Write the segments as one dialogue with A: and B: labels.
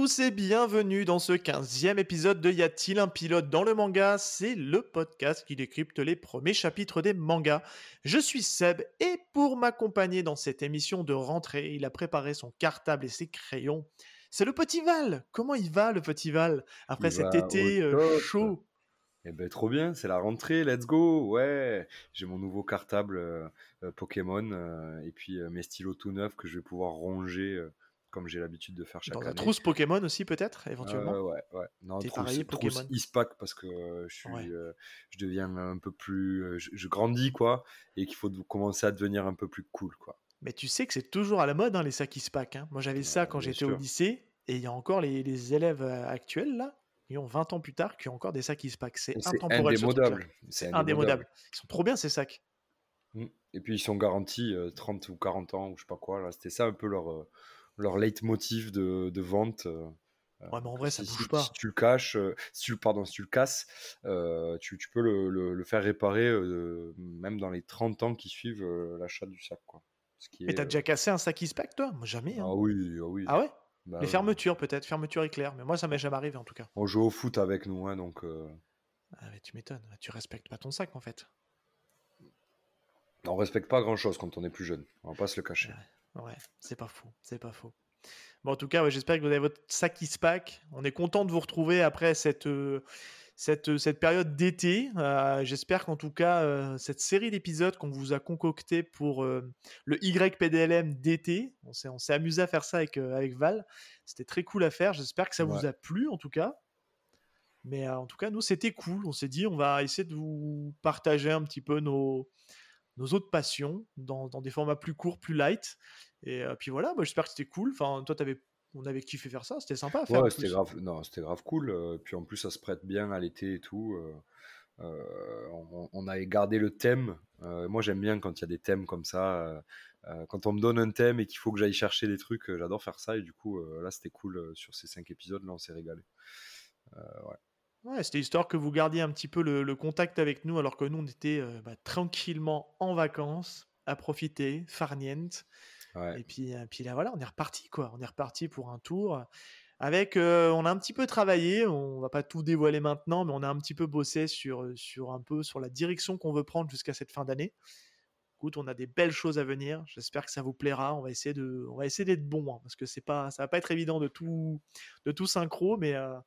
A: Tous et bienvenue dans ce 15e épisode de Y a-t-il un pilote dans le manga? C'est le podcast qui décrypte les premiers chapitres des mangas. Je suis Seb et pour m'accompagner dans cette émission de rentrée, il a préparé son cartable et ses crayons. C'est le petit Val. Comment il va le petit Val après
B: Il
A: cet été euh, chaud?
B: Eh ben trop bien, c'est la rentrée, let's go, ouais. J'ai mon nouveau cartable euh, euh, Pokémon euh, et puis mes stylos tout neufs que je vais pouvoir ronger comme j'ai l'habitude de faire chaque
A: Dans
B: année.
A: la trousse Pokémon aussi peut-être éventuellement
B: Euh, ouais, ouais. Non, trousse,
A: Pokémon.
B: Ispac parce que euh, je suis,
A: Ouais.
B: euh, je deviens un peu plus, euh, je, je grandis quoi, et qu'il faut commencer à devenir un peu plus cool quoi.
A: Mais tu sais que c'est toujours à la mode, hein, les sacs Ispac. Hein. Moi, j'avais ça quand j'étais au lycée, et il y a encore les, les élèves actuels, là, qui ont 20 ans plus tard, qui ont encore des sacs Ispac. C'est
B: C'est
A: intemporel, ce truc-là.
B: indémodable, c'est
A: Indémodable. Ils sont trop bien, ces sacs.
B: Mm. Et puis ils sont garantis euh, 30 ou 40 ans ou je sais pas quoi. C'était ça un peu leur leur leitmotiv de, de vente. euh,
A: Ouais, mais en vrai, ça
B: si,
A: bouge
B: si-
A: pas.
B: si tu le caches, euh, si tu, pardon, si tu le casses, euh, tu, tu peux le, le- le faire réparer euh, même dans les 30 ans qui suivent euh, l'achat du sac. Quoi. Ce qui
A: Mais t'as
B: euh,
A: déjà cassé un sac Ispac, toi? Moi, jamais. hein.
B: Ah oui, ah oui.
A: Ah ouais?
B: Bah
A: Les
B: oui.
A: fermetures, peut-être. Fermeture éclair. Mais moi, ça m'est jamais arrivé, en tout cas.
B: On joue au foot avec nous, hein, donc euh,
A: Ah, mais tu m'étonnes. Tu respectes pas ton sac, en fait.
B: on respecte pas grand-chose quand on est plus jeune. On va pas se le cacher.
A: Ouais, c'est pas faux. C'est pas faux. Bon, en tout cas, ouais, j'espère que vous avez votre sac Ispac. On est content de vous retrouver après cette, euh, cette, euh, cette période d'été. Euh, j'espère qu'en tout cas, euh, cette série d'épisodes qu'on vous a concocté pour le YPDLM d'été, on s'est, on s'est amusé à faire ça avec, avec Val. C'était très cool à faire. J'espère que ça vous
B: Ouais.
A: a plu, en tout cas. Mais en tout cas, nous, c'était cool. On s'est dit, on va essayer de vous partager un petit peu nos, nos autres passions dans, dans des formats plus courts, plus light. Et euh, puis voilà, moi, j'espère que c'était cool. Enfin, toi, t'avais, on avait kiffé faire ça. C'était sympa à faire. en
B: Ouais, c'était grave, non, c'était grave cool. euh, puis en plus, ça se prête bien à l'été et tout. euh, on, on avait gardé le thème. euh, moi, j'aime bien quand il y a des thèmes comme ça. euh, quand on me donne un thème et qu'il faut que j'aille chercher des trucs, j'adore faire ça. Et du coup, là, c'était cool sur ces cinq épisodes. Là, on s'est régalé. Ouais.
A: Ouais, c'était histoire que vous gardiez un petit peu le, le contact avec nous, alors que nous, on était euh, bah, tranquillement en vacances, à profiter, farniente.
B: Ouais.
A: Et puis, euh, puis là, voilà, on est reparti, quoi. On est reparti pour un tour. Avec, euh, on a un petit peu travaillé, on va pas tout dévoiler maintenant, mais on a un petit peu bossé sur, sur un peu sur la direction qu'on veut prendre jusqu'à cette fin d'année. Écoute, on a des belles choses à venir. J'espère que ça vous plaira. On va essayer de, on va essayer d'être bon, hein, parce que c'est pas, ça va pas être évident de tout, de tout synchro, mais euh,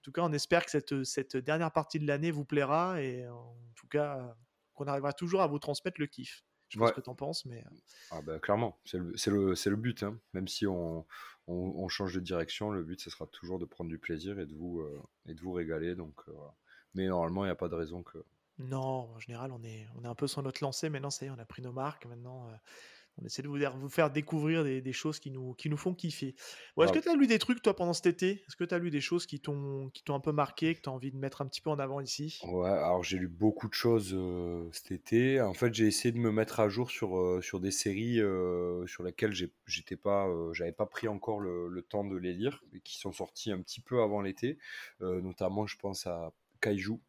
A: en tout cas, on espère que cette, cette dernière partie de l'année vous plaira et en tout cas qu'on arrivera toujours à vous transmettre le kiff. Je sais pas
B: Ouais.
A: ce que t'en penses, mais euh,
B: Ah ben, clairement, c'est le, le, but. hein. Même si on, on, on change de direction, le but, ce sera toujours de prendre du plaisir et de vous, euh, et de vous régaler. Donc, euh, voilà. Mais normalement, il n'y a pas de raison que.
A: Non, en général, on est, on est un peu sur notre lancée. Maintenant, ça y est, on a pris nos marques. Maintenant, euh, on essaie de vous, vous faire découvrir des, des choses qui nous, qui nous font kiffer. Bon, Est-ce que tu as lu des trucs, toi, pendant cet été? Est-ce que tu as lu des choses qui t'ont un peu marqué, que tu as envie de mettre un petit peu en avant ici?
B: Ouais, alors j'ai lu beaucoup de choses euh, cet été. En fait, j'ai essayé de me mettre à jour sur, euh, sur des séries euh, sur lesquelles j'étais pas, j'avais pas pris encore le, le temps de les lire et qui sont sorties un petit peu avant l'été. Notamment, je pense à Kaiju.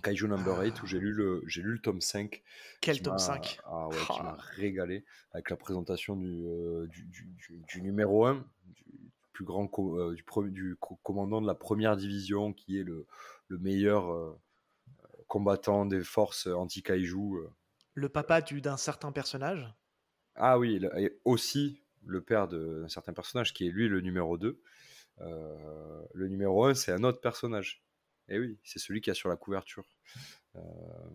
B: Kaiju Number
A: Ah.
B: 8 où j'ai lu le j'ai lu le tome 5
A: Quel tome
B: m'a-
A: 5
B: ah ouais, qui m'a
A: Ah.
B: régalé avec la présentation du, euh, du, du, du- du numéro 1, du plus grand co- euh, du, du co- commandant de la première division, qui est le, le meilleur euh, combattant des forces anti-kaiju. euh.
A: Le papa du- d'un certain personnage?
B: Ah oui, et aussi le père d'un certain personnage, qui est lui le numéro 2. Euh, le numéro 1, c'est un autre personnage. Et oui, c'est celui qui a sur la couverture.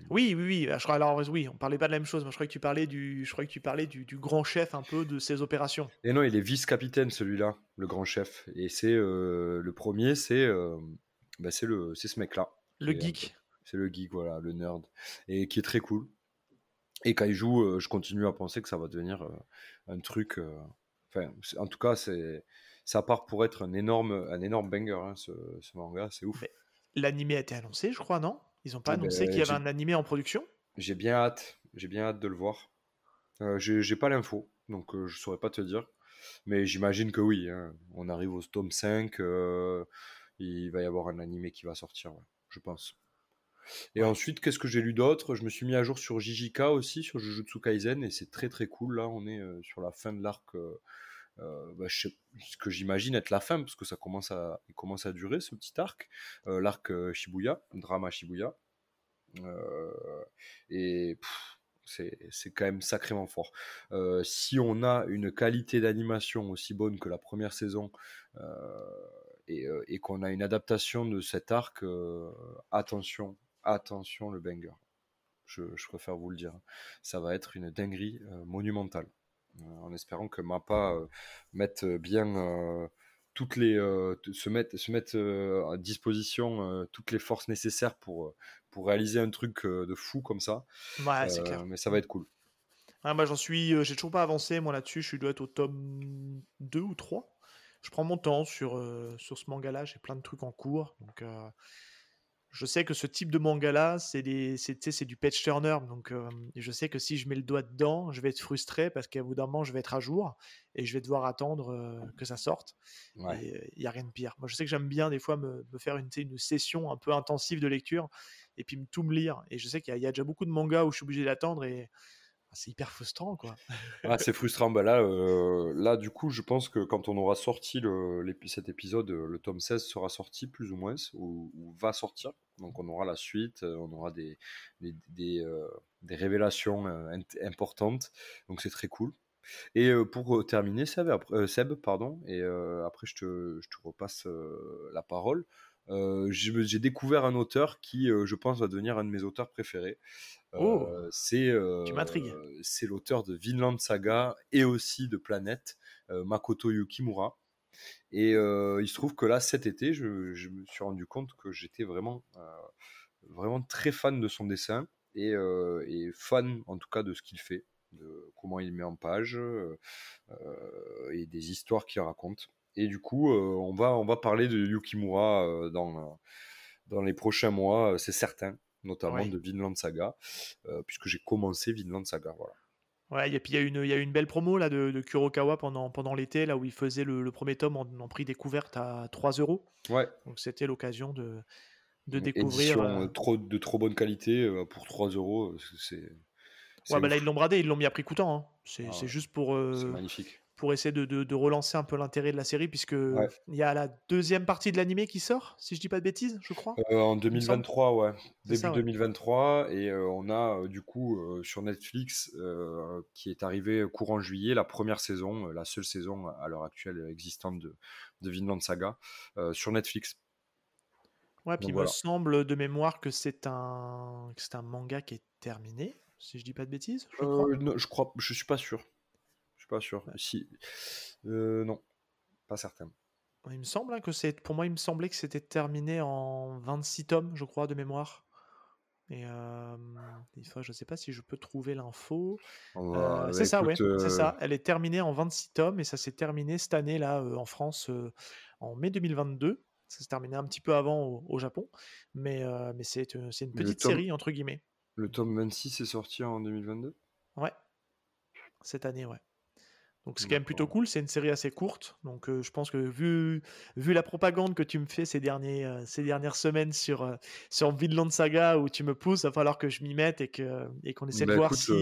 A: Oui, oui, oui. Je crois, alors, oui, on parlait pas de la même chose. Moi, je crois que tu parlais du, je crois que tu parlais du, du grand chef un peu de ces opérations.
B: Et non, il est vice-capitaine celui-là, le grand chef. Et c'est euh, le premier, c'est euh, bah, c'est le c'est ce mec-là.
A: Le
B: Et,
A: geek.
B: C'est le geek, voilà, le nerd, et qui est très cool. Et quand il joue, euh, je continue à penser que ça va devenir euh, un truc. euh, Enfin, en tout cas, c'est ça part pour être un énorme un énorme banger, hein, ce, ce manga, c'est ouf.
A: Mais- L'animé a été annoncé, je crois, non? Ils ont pas
B: Ah
A: annoncé
B: ben,
A: qu'il y avait un animé en production?
B: J'ai bien hâte, j'ai bien hâte de le voir. Euh, j'ai pas l'info, donc euh, je saurais pas te dire. Mais j'imagine que oui. hein. On arrive au tome 5, euh, il va y avoir un animé qui va sortir, ouais, je pense. Et ensuite, qu'est-ce que j'ai lu d'autre? Je me suis mis à jour sur JJK aussi, sur Jujutsu Kaisen, et c'est très très cool. Là, on est euh, sur la fin de l'arc euh, bah, ce que j'imagine être la fin, parce que ça commence à, commence à durer ce petit arc, l'arc Shibuya, drama Shibuya. et c'est quand même sacrément fort. si on a une qualité d'animation aussi bonne que la première saison et, et qu'on a une adaptation de cet arc, attention, attention le banger. Je, je, préfère vous le dire. Ça va être une dinguerie monumentale. En espérant que Mappa mette bien toutes les se mettre se mettre à disposition toutes les forces nécessaires pour pour réaliser un truc de fou comme ça.
A: Ouais, c'est clair.
B: Mais ça va être cool.
A: Ah, moi j'en suis j'ai toujours pas avancé moi là-dessus, je dois être au tome 2 ou 3. Je prends mon temps sur sur ce manga là, j'ai plein de trucs en cours donc je sais que ce type de manga-là, c'est du patch turner. Donc, je sais que si je mets le doigt dedans, je vais être frustré parce qu'à bout d'un moment, je vais être à jour et je vais devoir attendre que ça sorte. Il n'y a rien de pire. Moi, je sais que j'aime bien des fois me, faire une, une, session un peu intensive de lecture et puis tout me lire. Et je sais qu'il y, a déjà beaucoup de mangas où je suis obligé d'attendre et c'est hyper frustrant, quoi.
B: ah, c'est frustrant. Bah là, euh, là, du coup, je pense que quand on aura sorti cet épisode, euh, le tome 16 sera sorti, plus ou moins, ou, va sortir. Donc, on aura la suite, euh, on aura des, des, révélations importantes. Donc, c'est très cool. Et pour terminer, Seb pardon, et après, je te, je te repasse la parole. J'ai découvert un auteur qui, je pense, va devenir un de mes auteurs préférés.
A: Oh,
B: c'est c'est l'auteur de Vinland Saga et aussi de Planète, Makoto Yukimura. Et il se trouve que là, cet été, je, me suis rendu compte que j'étais vraiment, vraiment très fan de son dessin et, et, fan en tout cas de ce qu'il fait, de comment il met en page et des histoires qu'il raconte. Et du coup, on, va, on va parler de Yukimura dans, dans les prochains mois, c'est certain notamment de Vinland Saga, euh, puisque j'ai commencé Vinland Saga. Voilà.
A: Ouais, et puis il y, a une, y a une belle promo là, de, Kurokawa pendant, pendant l'été, là où il faisait le, premier tome en, prix découverte à 3 euros.
B: Ouais.
A: Donc c'était l'occasion de, de
B: découvrir. Euh, trop, de trop bonne qualité euh, pour 3 euros. C'est.
A: Ouais, bah là ils l'ont bradé, ils l'ont mis à prix coûtant. Hein. C'est ah juste pour.
B: C'est magnifique
A: pour essayer de, relancer un peu l'intérêt de la série, puisque il y a la deuxième partie de l'animé qui sort, si je dis pas de bêtises, je crois.
B: Euh, en 2023, ouais. Début 2023. Et euh, on a euh, du coup sur Netflix, qui est arrivé courant juillet, la première saison, la seule saison à l'heure actuelle existante de, de Vinland Saga, sur Netflix.
A: Ouais, puis il me semble de mémoire que c'est un, un manga qui est terminé, si je dis pas de bêtises.
B: Je, crois. Non, je crois, je suis pas sûr pas sûr. Si... Euh, non, pas certain.
A: Il me semble hein, que c'est. Pour moi, il me semblait que c'était terminé en 26 tomes, je crois, de mémoire. Et euh, je sais pas si je peux trouver l'info. Euh, c'est ça, ouais, c'est ça. Euh, Elle est terminée en 26 tomes et ça s'est terminé cette année là en France en mai 2022. Ça s'est terminé un petit peu avant au, Japon, mais, mais c'est une petite série entre guillemets.
B: Le tome 26 est sorti en 2022.
A: Ouais, cette année, ouais. Donc c'est quand même plutôt cool, c'est une série assez courte. Donc je pense que vu, vu la propagande que tu me fais ces, derniers, ces dernières semaines sur, sur Vinland Saga où tu me pousses, il va falloir que je m'y mette et qu'on et qu'on essaie de bah, voir si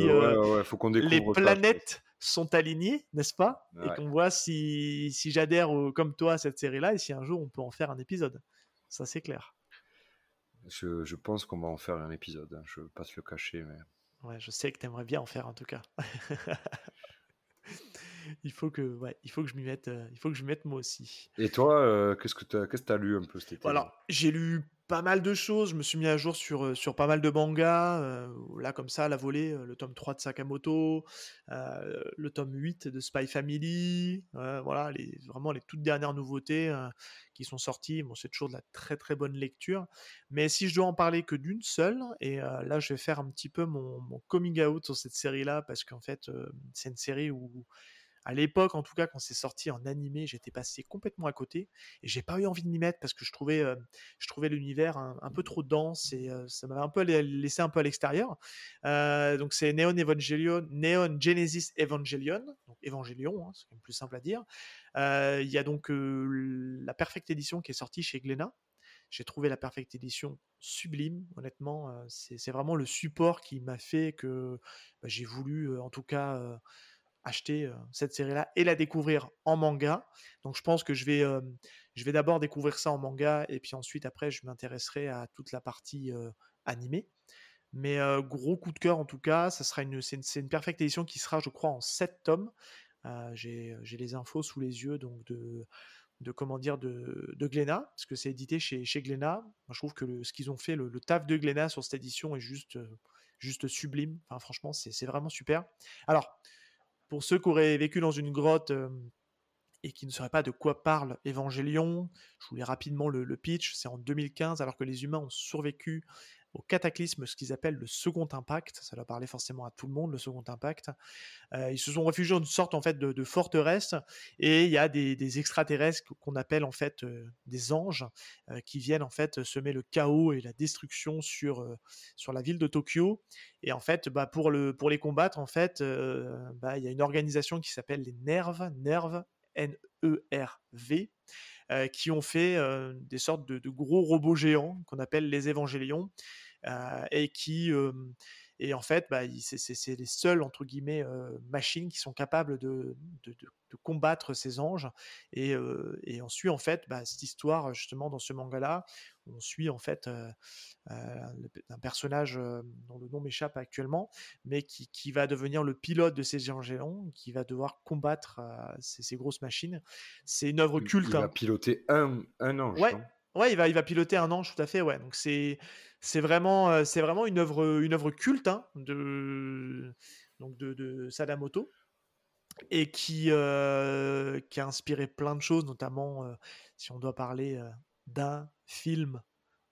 A: les planètes sont alignées, n'est-ce pas? Et qu'on voit si, si j'adhère comme toi à cette série-là et si un jour on peut en faire un épisode. Ça c'est clair.
B: Je, je pense qu'on va en faire un épisode, hein. je ne veux pas te le cacher. Mais...
A: Ouais, je sais que tu aimerais bien en faire en tout cas. il faut que, ouais, il faut que je m'y mette, euh, il faut que je mette moi aussi.
B: Et toi, euh, qu'est-ce que tu as, que as lu un peu cet été?
A: Alors, j'ai lu pas mal de choses. Je me suis mis à jour sur, euh, sur pas mal de mangas. là, comme ça, la volée, le tome 3 de Sakamoto, le tome 8 de Spy Family. voilà, les, vraiment les toutes dernières nouveautés qui sont sorties. Bon, c'est toujours de la très très bonne lecture. Mais si je dois en parler que d'une seule, et là, je vais faire un petit peu mon, mon coming out sur cette série-là, parce qu'en fait, c'est une série où à l'époque, en tout cas, quand c'est sorti en animé, j'étais passé complètement à côté et j'ai pas eu envie de m'y mettre parce que je trouvais, euh, je trouvais l'univers un, peu trop dense et euh, ça m'avait un peu laissé un peu à l'extérieur. Euh, donc c'est Neon Evangelion, Neon Genesis Evangelion, donc Evangelion, hein, c'est quand plus simple à dire. Il y a donc la Perfect Edition qui est sortie chez Glénat. J'ai trouvé la Perfect Edition sublime, honnêtement. c'est vraiment le support qui m'a fait que bah, j'ai voulu, en tout cas acheter cette série-là et la découvrir en manga. Donc je pense que je vais, vais d'abord découvrir ça en manga et puis ensuite après je m'intéresserai à toute la partie animée. Mais gros coup de cœur en tout cas, ça sera une, c'est une, perfecte édition qui sera, je crois, en 7 tomes. j'ai, les infos sous les yeux donc de, de comment dire de, de Glénat, parce que c'est édité chez, chez Glénat. je trouve que ce qu'ils ont fait, le, taf de Glénat sur cette édition est juste, juste sublime. Enfin, franchement, c'est vraiment super. Alors, pour ceux qui auraient vécu dans une grotte et qui ne sauraient pas de quoi parle Évangélion, je voulais rapidement le, le pitch. C'est en 2015, alors que les humains ont survécu au cataclysme, ce qu'ils appellent le second impact. Ça doit parler forcément à tout le monde, le second impact. Euh, ils se sont réfugiés dans une sorte en fait de, forteresse et il y a des, extraterrestres qu'on appelle en fait euh, des anges euh, qui viennent en fait semer le chaos et la destruction sur sur la ville de Tokyo. Et en fait, bah, pour le pour les combattre, en fait, bah, il y a une organisation qui s'appelle les NERV, NERV, N-E-R-V. qui ont fait des sortes de, de, gros robots géants qu'on appelle les évangélions, euh, et qui et en fait, bah, c'est les seules entre guillemets machines qui sont capables de, de, combattre ces anges. Et, et on suit en fait bah, cette histoire justement dans ce manga-là. On suit en fait un personnage dont le nom m'échappe actuellement, mais qui, qui, va devenir le pilote de ces géants qui va devoir combattre ces, ces, grosses machines. C'est une œuvre culte. Il
B: va hein. piloter un, un ange.
A: Ouais. Ouais, il va, il va piloter un ange, tout à fait. Ouais, donc c'est, c'est vraiment, c'est vraiment une œuvre, une œuvre culte hein, de, donc de, de, Sadamoto et qui, qui a inspiré plein de choses, notamment si on doit parler d'un film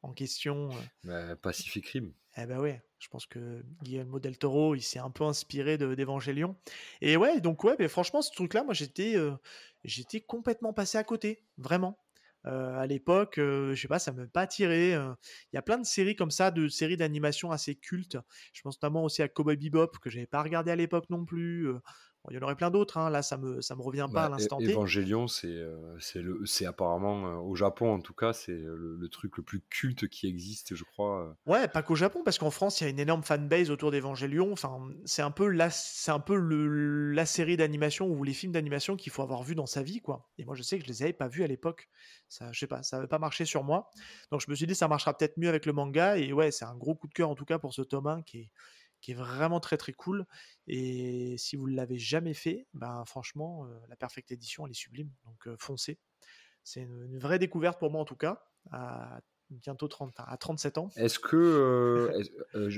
A: en question.
B: Bah, Pacific Rim.
A: Eh ben ouais, je pense que Guillermo del Toro, il s'est un peu inspiré d'Evangelion. Et ouais, donc ouais, mais franchement, ce truc-là, moi j'étais, j'étais complètement passé à côté, vraiment à l'époque, je sais pas, ça m'a pas attiré. Il y a plein de séries comme ça, de séries d'animation assez cultes. Je pense notamment aussi à Cowboy Bebop que j'avais pas regardé à l'époque non plus il y en aurait plein d'autres, hein. là ça me, ça me revient pas à bah, l'instant T.
B: Evangelion, c'est c'est apparemment, au Japon en tout cas, c'est le, truc le plus culte qui existe, je crois.
A: Ouais, pas qu'au Japon, parce qu'en France, il y a une énorme fanbase autour d'Evangelion. Enfin, c'est un peu, la, un peu le, la série d'animation ou les films d'animation qu'il faut avoir vu dans sa vie, quoi. Et moi, je sais que je les avais pas vus à l'époque. Ça, je sais pas, ça n'avait pas marché sur moi. Donc, je me suis dit, ça marchera peut-être mieux avec le manga. Et ouais, c'est un gros coup de cœur, en tout cas, pour ce tome 1 qui est qui est vraiment très très cool. Et si vous ne l'avez jamais fait, ben franchement, la Perfect Edition, elle est sublime. Donc foncez. C'est une, vraie découverte pour moi en tout cas, à bientôt 30, à 37 ans.
B: Est-ce que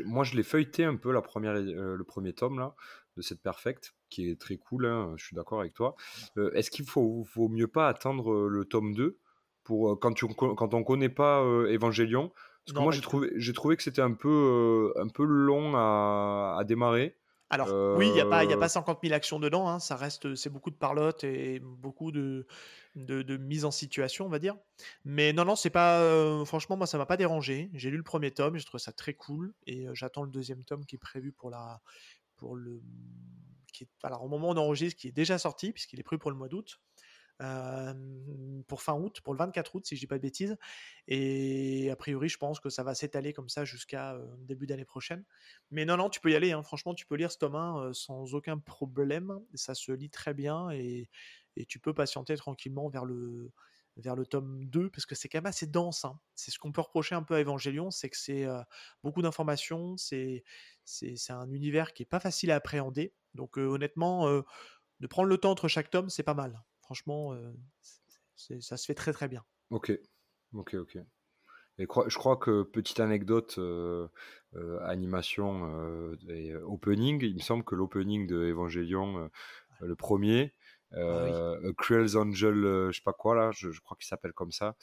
B: moi je l'ai feuilleté un peu la première, le premier tome là de cette Perfect, qui est très cool. Hein, je suis d'accord avec toi. Est-ce qu'il faut, vaut mieux pas attendre le tome 2 pour quand, tu, quand on connaît pas Evangelion parce que moi, j'ai trouvé, j'ai trouvé que c'était un peu, euh, un peu long à, à démarrer.
A: Alors, oui, il n'y a, pas, y a pas 50 000 actions dedans. Hein, ça reste, c'est beaucoup de parlotte et beaucoup de, de, de, mise en situation, on va dire. Mais non, non, c'est pas. Euh, franchement, moi, ça m'a pas dérangé. J'ai lu le premier tome, j'ai trouvé ça très cool. Et euh, j'attends le deuxième tome qui est prévu pour la. Pour le, qui est, alors, au moment où on enregistre, qui est déjà sorti, puisqu'il est prévu pour le mois d'août pour fin août, pour le 24 août, si je dis pas de bêtises. Et a priori, je pense que ça va s'étaler comme ça jusqu'à début d'année prochaine. Mais non, non, tu peux y aller. Hein. Franchement, tu peux lire ce tome 1 sans aucun problème. Ça se lit très bien et, tu peux patienter tranquillement vers le, vers le tome 2, parce que c'est quand même assez dense. Hein. C'est ce qu'on peut reprocher un peu à Evangelion, c'est que c'est beaucoup d'informations, c'est, c'est, un univers qui est pas facile à appréhender. Donc honnêtement, de prendre le temps entre chaque tome, c'est pas mal. Franchement, euh, ça se fait très très bien.
B: Ok, ok, ok. Et je crois que petite anecdote, euh, euh, animation et opening, il me semble que l'opening de Evangelion, le premier, ah euh, Cruel's Angel, euh, je sais pas quoi là, je, crois qu'il s'appelle comme ça.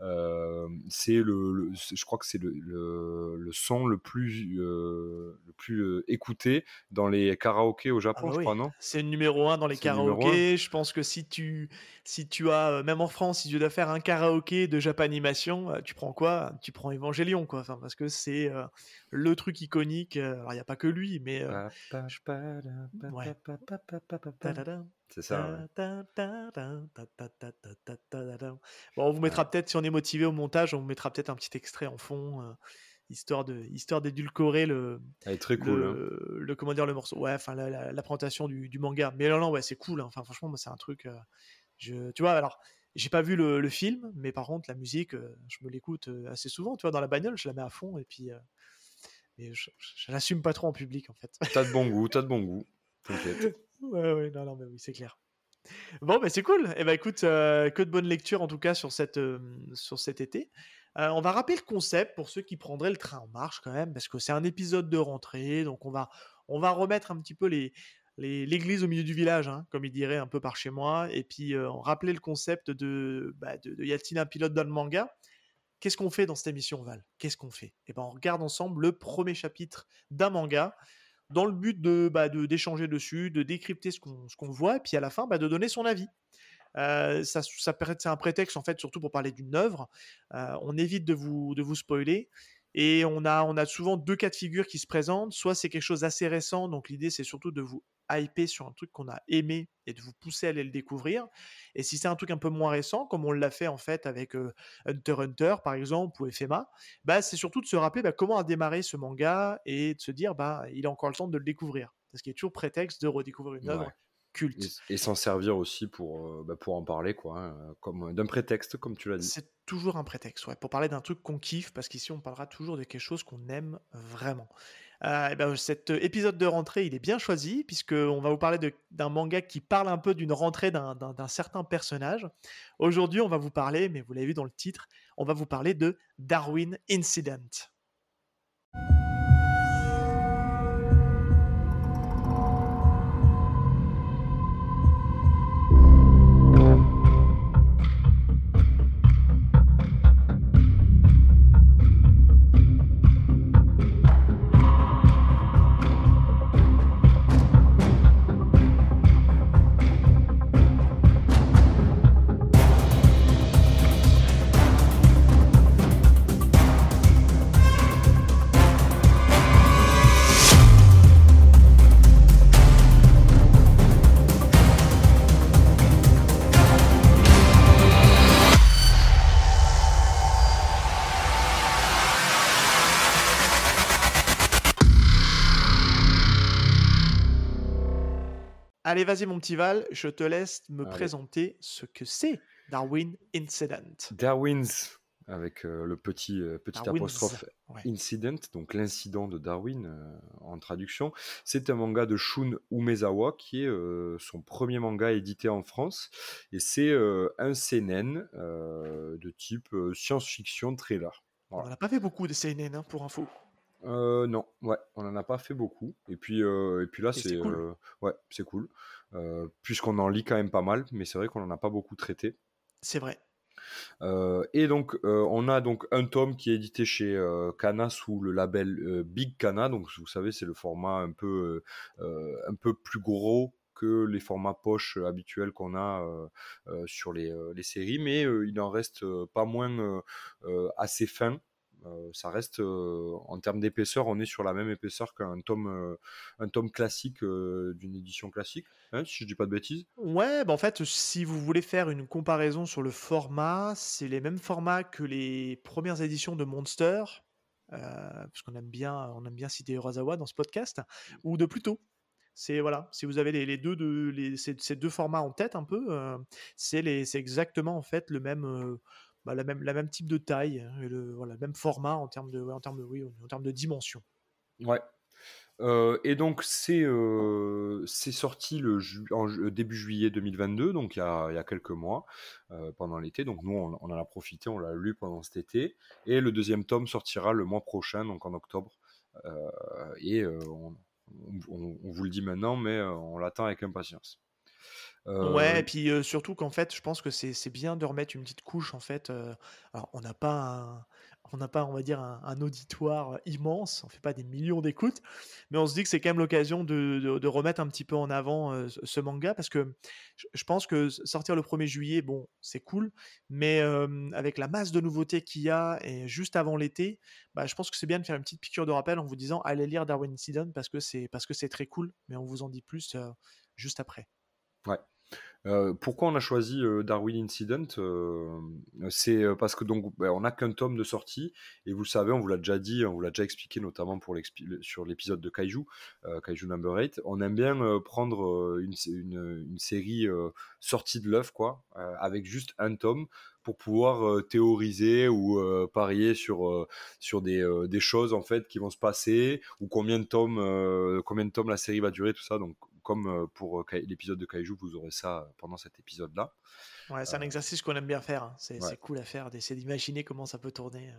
B: Euh, c'est le, je crois que c'est le, le, son le plus le plus écouté dans les karaokés au Japon, ah je crois, non?
A: C'est le numéro un dans les karaokés. Je pense que si tu si tu as même en France, si tu dois faire un karaoké de Japanimation, tu prends quoi? Tu prends Evangelion quoi, enfin parce que c'est le truc iconique. Alors il n'y a pas que lui, mais
B: c'est ça.
A: Bon, on vous mettra peut-être, si on est motivé au montage, on vous mettra peut-être un petit extrait en fond. histoire d'édulcorer le
B: Elle très cool. hein.
A: le, le- comment dire le morceau ouais enfin la, la- présentation du, manga mais non non ouais c'est cool enfin franchement moi c'est un truc je tu vois alors j'ai pas vu le, le film mais par contre la musique je me l'écoute assez souvent tu vois dans la bagnole je la mets à fond et puis mais je, je, je l'assume pas trop en public en fait
B: T'as de bon goût, t'as de bon goût.
A: Ouais ouais non non mais oui c'est clair. Bon bah c'est cool. Et ben écoute euh, que de bonnes lectures en tout cas sur cette euh, sur cet été. Euh, on va rappeler le concept pour ceux qui prendraient le train en marche quand même parce que c'est un épisode de rentrée donc on va on va remettre un petit peu les l'église au milieu du village, hein, comme il dirait un peu par chez moi, et puis euh, rappeler le concept de, bah, y a-t-il un pilote dans le manga. Qu'est-ce qu'on fait dans cette émission, Val? Qu'est-ce qu'on fait? Eh ben, on regarde ensemble le premier chapitre d'un manga, dans le but de bah, de- d'échanger dessus, de décrypter ce qu'on voit, et puis à la fin, bah, de donner son avis. Euh, ça, ça c'est un prétexte en fait, surtout pour parler d'une œuvre. Euh, on évite de vous, de vous spoiler. Et on a, on a souvent deux cas de figure qui se présentent. Soit c'est quelque chose d'assez récent, donc l'idée c'est surtout de vous hyper sur un truc qu'on a aimé et de vous pousser à aller le découvrir. Et si c'est un truc un peu moins récent, comme on l'a fait en fait avec euh, Hunter x Hunter par exemple ou FMA, bah, c'est surtout de se rappeler bah, comment a démarré ce manga et de se dire bah il a encore le temps de le découvrir. Parce qu'il y a toujours prétexte de redécouvrir une œuvre
B: Ouais.
A: culte.
B: Et, et s'en servir aussi pour, euh, bah, pour en parler, quoi. hein, comme d'un prétexte, comme tu l'as dit.
A: C'est toujours un prétexte, ouais, pour parler d'un truc qu'on kiffe, parce qu'ici on parlera toujours de quelque chose qu'on aime vraiment. Euh, et ben, cet épisode de rentrée, il est bien choisi, puisqu'on va vous parler d'un manga qui parle un peu d'une rentrée d'un certain personnage. Aujourd'hui, on va vous parler, mais vous l'avez vu dans le titre, on va vous parler de Darwin Incident. Allez, vas-y mon petit Val, je te laisse me
B: Allez.
A: présenter ce que c'est Darwin Incident.
B: Darwin's, avec euh, le petit, euh, petit
A: Darwin's,
B: apostrophe
A: ouais.
B: Incident, donc l'incident de Darwin euh, en traduction. C'est un manga de Shun Umezawa qui est son premier manga édité en France. Et c'est un seinen de type science-fiction thriller.
A: On
B: Voilà.
A: n'en a pas fait beaucoup de CNN hein, pour info.
B: Euh, non, ouais, on n'en a pas fait beaucoup. Et puis, euh, et puis là,
A: c'est cool.
B: euh, ouais, c'est cool. Puisqu'on en lit quand même pas mal, mais c'est vrai qu'on n'en a pas beaucoup traité.
A: C'est vrai.
B: Et donc, on a donc un tome qui est édité chez Kana sous le label Big Kana. Donc, vous savez, c'est le format un peu, un peu plus gros que les formats poche habituels qu'on a euh, euh, sur les, euh, les séries, mais il en reste pas moins assez fin. Euh, ça reste euh, en termes d'épaisseur, on est sur la même épaisseur qu'un tome, euh, un tome classique d'une édition classique, hein, si je dis pas de bêtises.
A: Ouais, bah en fait, si vous voulez faire une comparaison sur le format, c'est les mêmes formats que les premières éditions de Monster, parce qu'on aime bien, on aime bien citer Urasawa dans ce podcast, ou de Pluto. C'est voilà, si vous avez les, deux de ces, deux formats en tête un peu, euh, c'est exactement en fait le même, bah, la même, type de taille, et le voilà, même format en termes de, en termes de, oui, en termes de dimension.
B: Ouais. Euh, et donc c'est euh, sorti le début juillet 2022, donc il y a, quelques mois, euh, pendant l'été. Donc nous, on, en a profité, on l'a lu pendant cet été. Et le deuxième tome sortira le mois prochain, donc en octobre. Euh, et on, vous le dit maintenant, mais on l'attend avec impatience. Euh,
A: Ouais, et puis euh, surtout qu'en fait, je pense que c'est c'est bien de remettre une petite couche en fait. euh, alors, on n'a pas un, on n'a pas, on va dire, un, un auditoire euh, immense, on fait pas des millions d'écoutes, mais on se dit que c'est quand même l'occasion de, de- de remettre un petit peu en avant euh, ce manga parce que je, pense que sortir le 1er juillet, bon, c'est cool, mais euh, avec la masse de nouveautés qu'il y a et juste avant l'été, bah, je pense que c'est bien de faire une petite piqûre de rappel en vous disant allez lire Darwin Incident parce que c'est parce que c'est très cool, mais on vous en dit plus euh, juste après.
B: Ouais. Euh, pourquoi on a choisi euh, Darwin Incident euh, C'est parce que donc ben, on n'a qu'un tome de sortie et vous le savez, on vous l'a déjà dit, on vous l'a déjà expliqué notamment pour sur l'épisode de Kaiju, Kaiju Number 8. On aime bien prendre une, une, série sortie de l'œuf quoi, avec juste un tome pour pouvoir théoriser ou parier sur sur des, des, choses en fait qui vont se passer ou combien de tomes combien de tomes la série va durer tout ça donc comme pour l'épisode de Kaiju, vous aurez ça pendant cet épisode-là.
A: Ouais, c'est un exercice qu'on aime bien faire. Hein. C'est cool à faire, d'essayer d'imaginer comment ça peut tourner.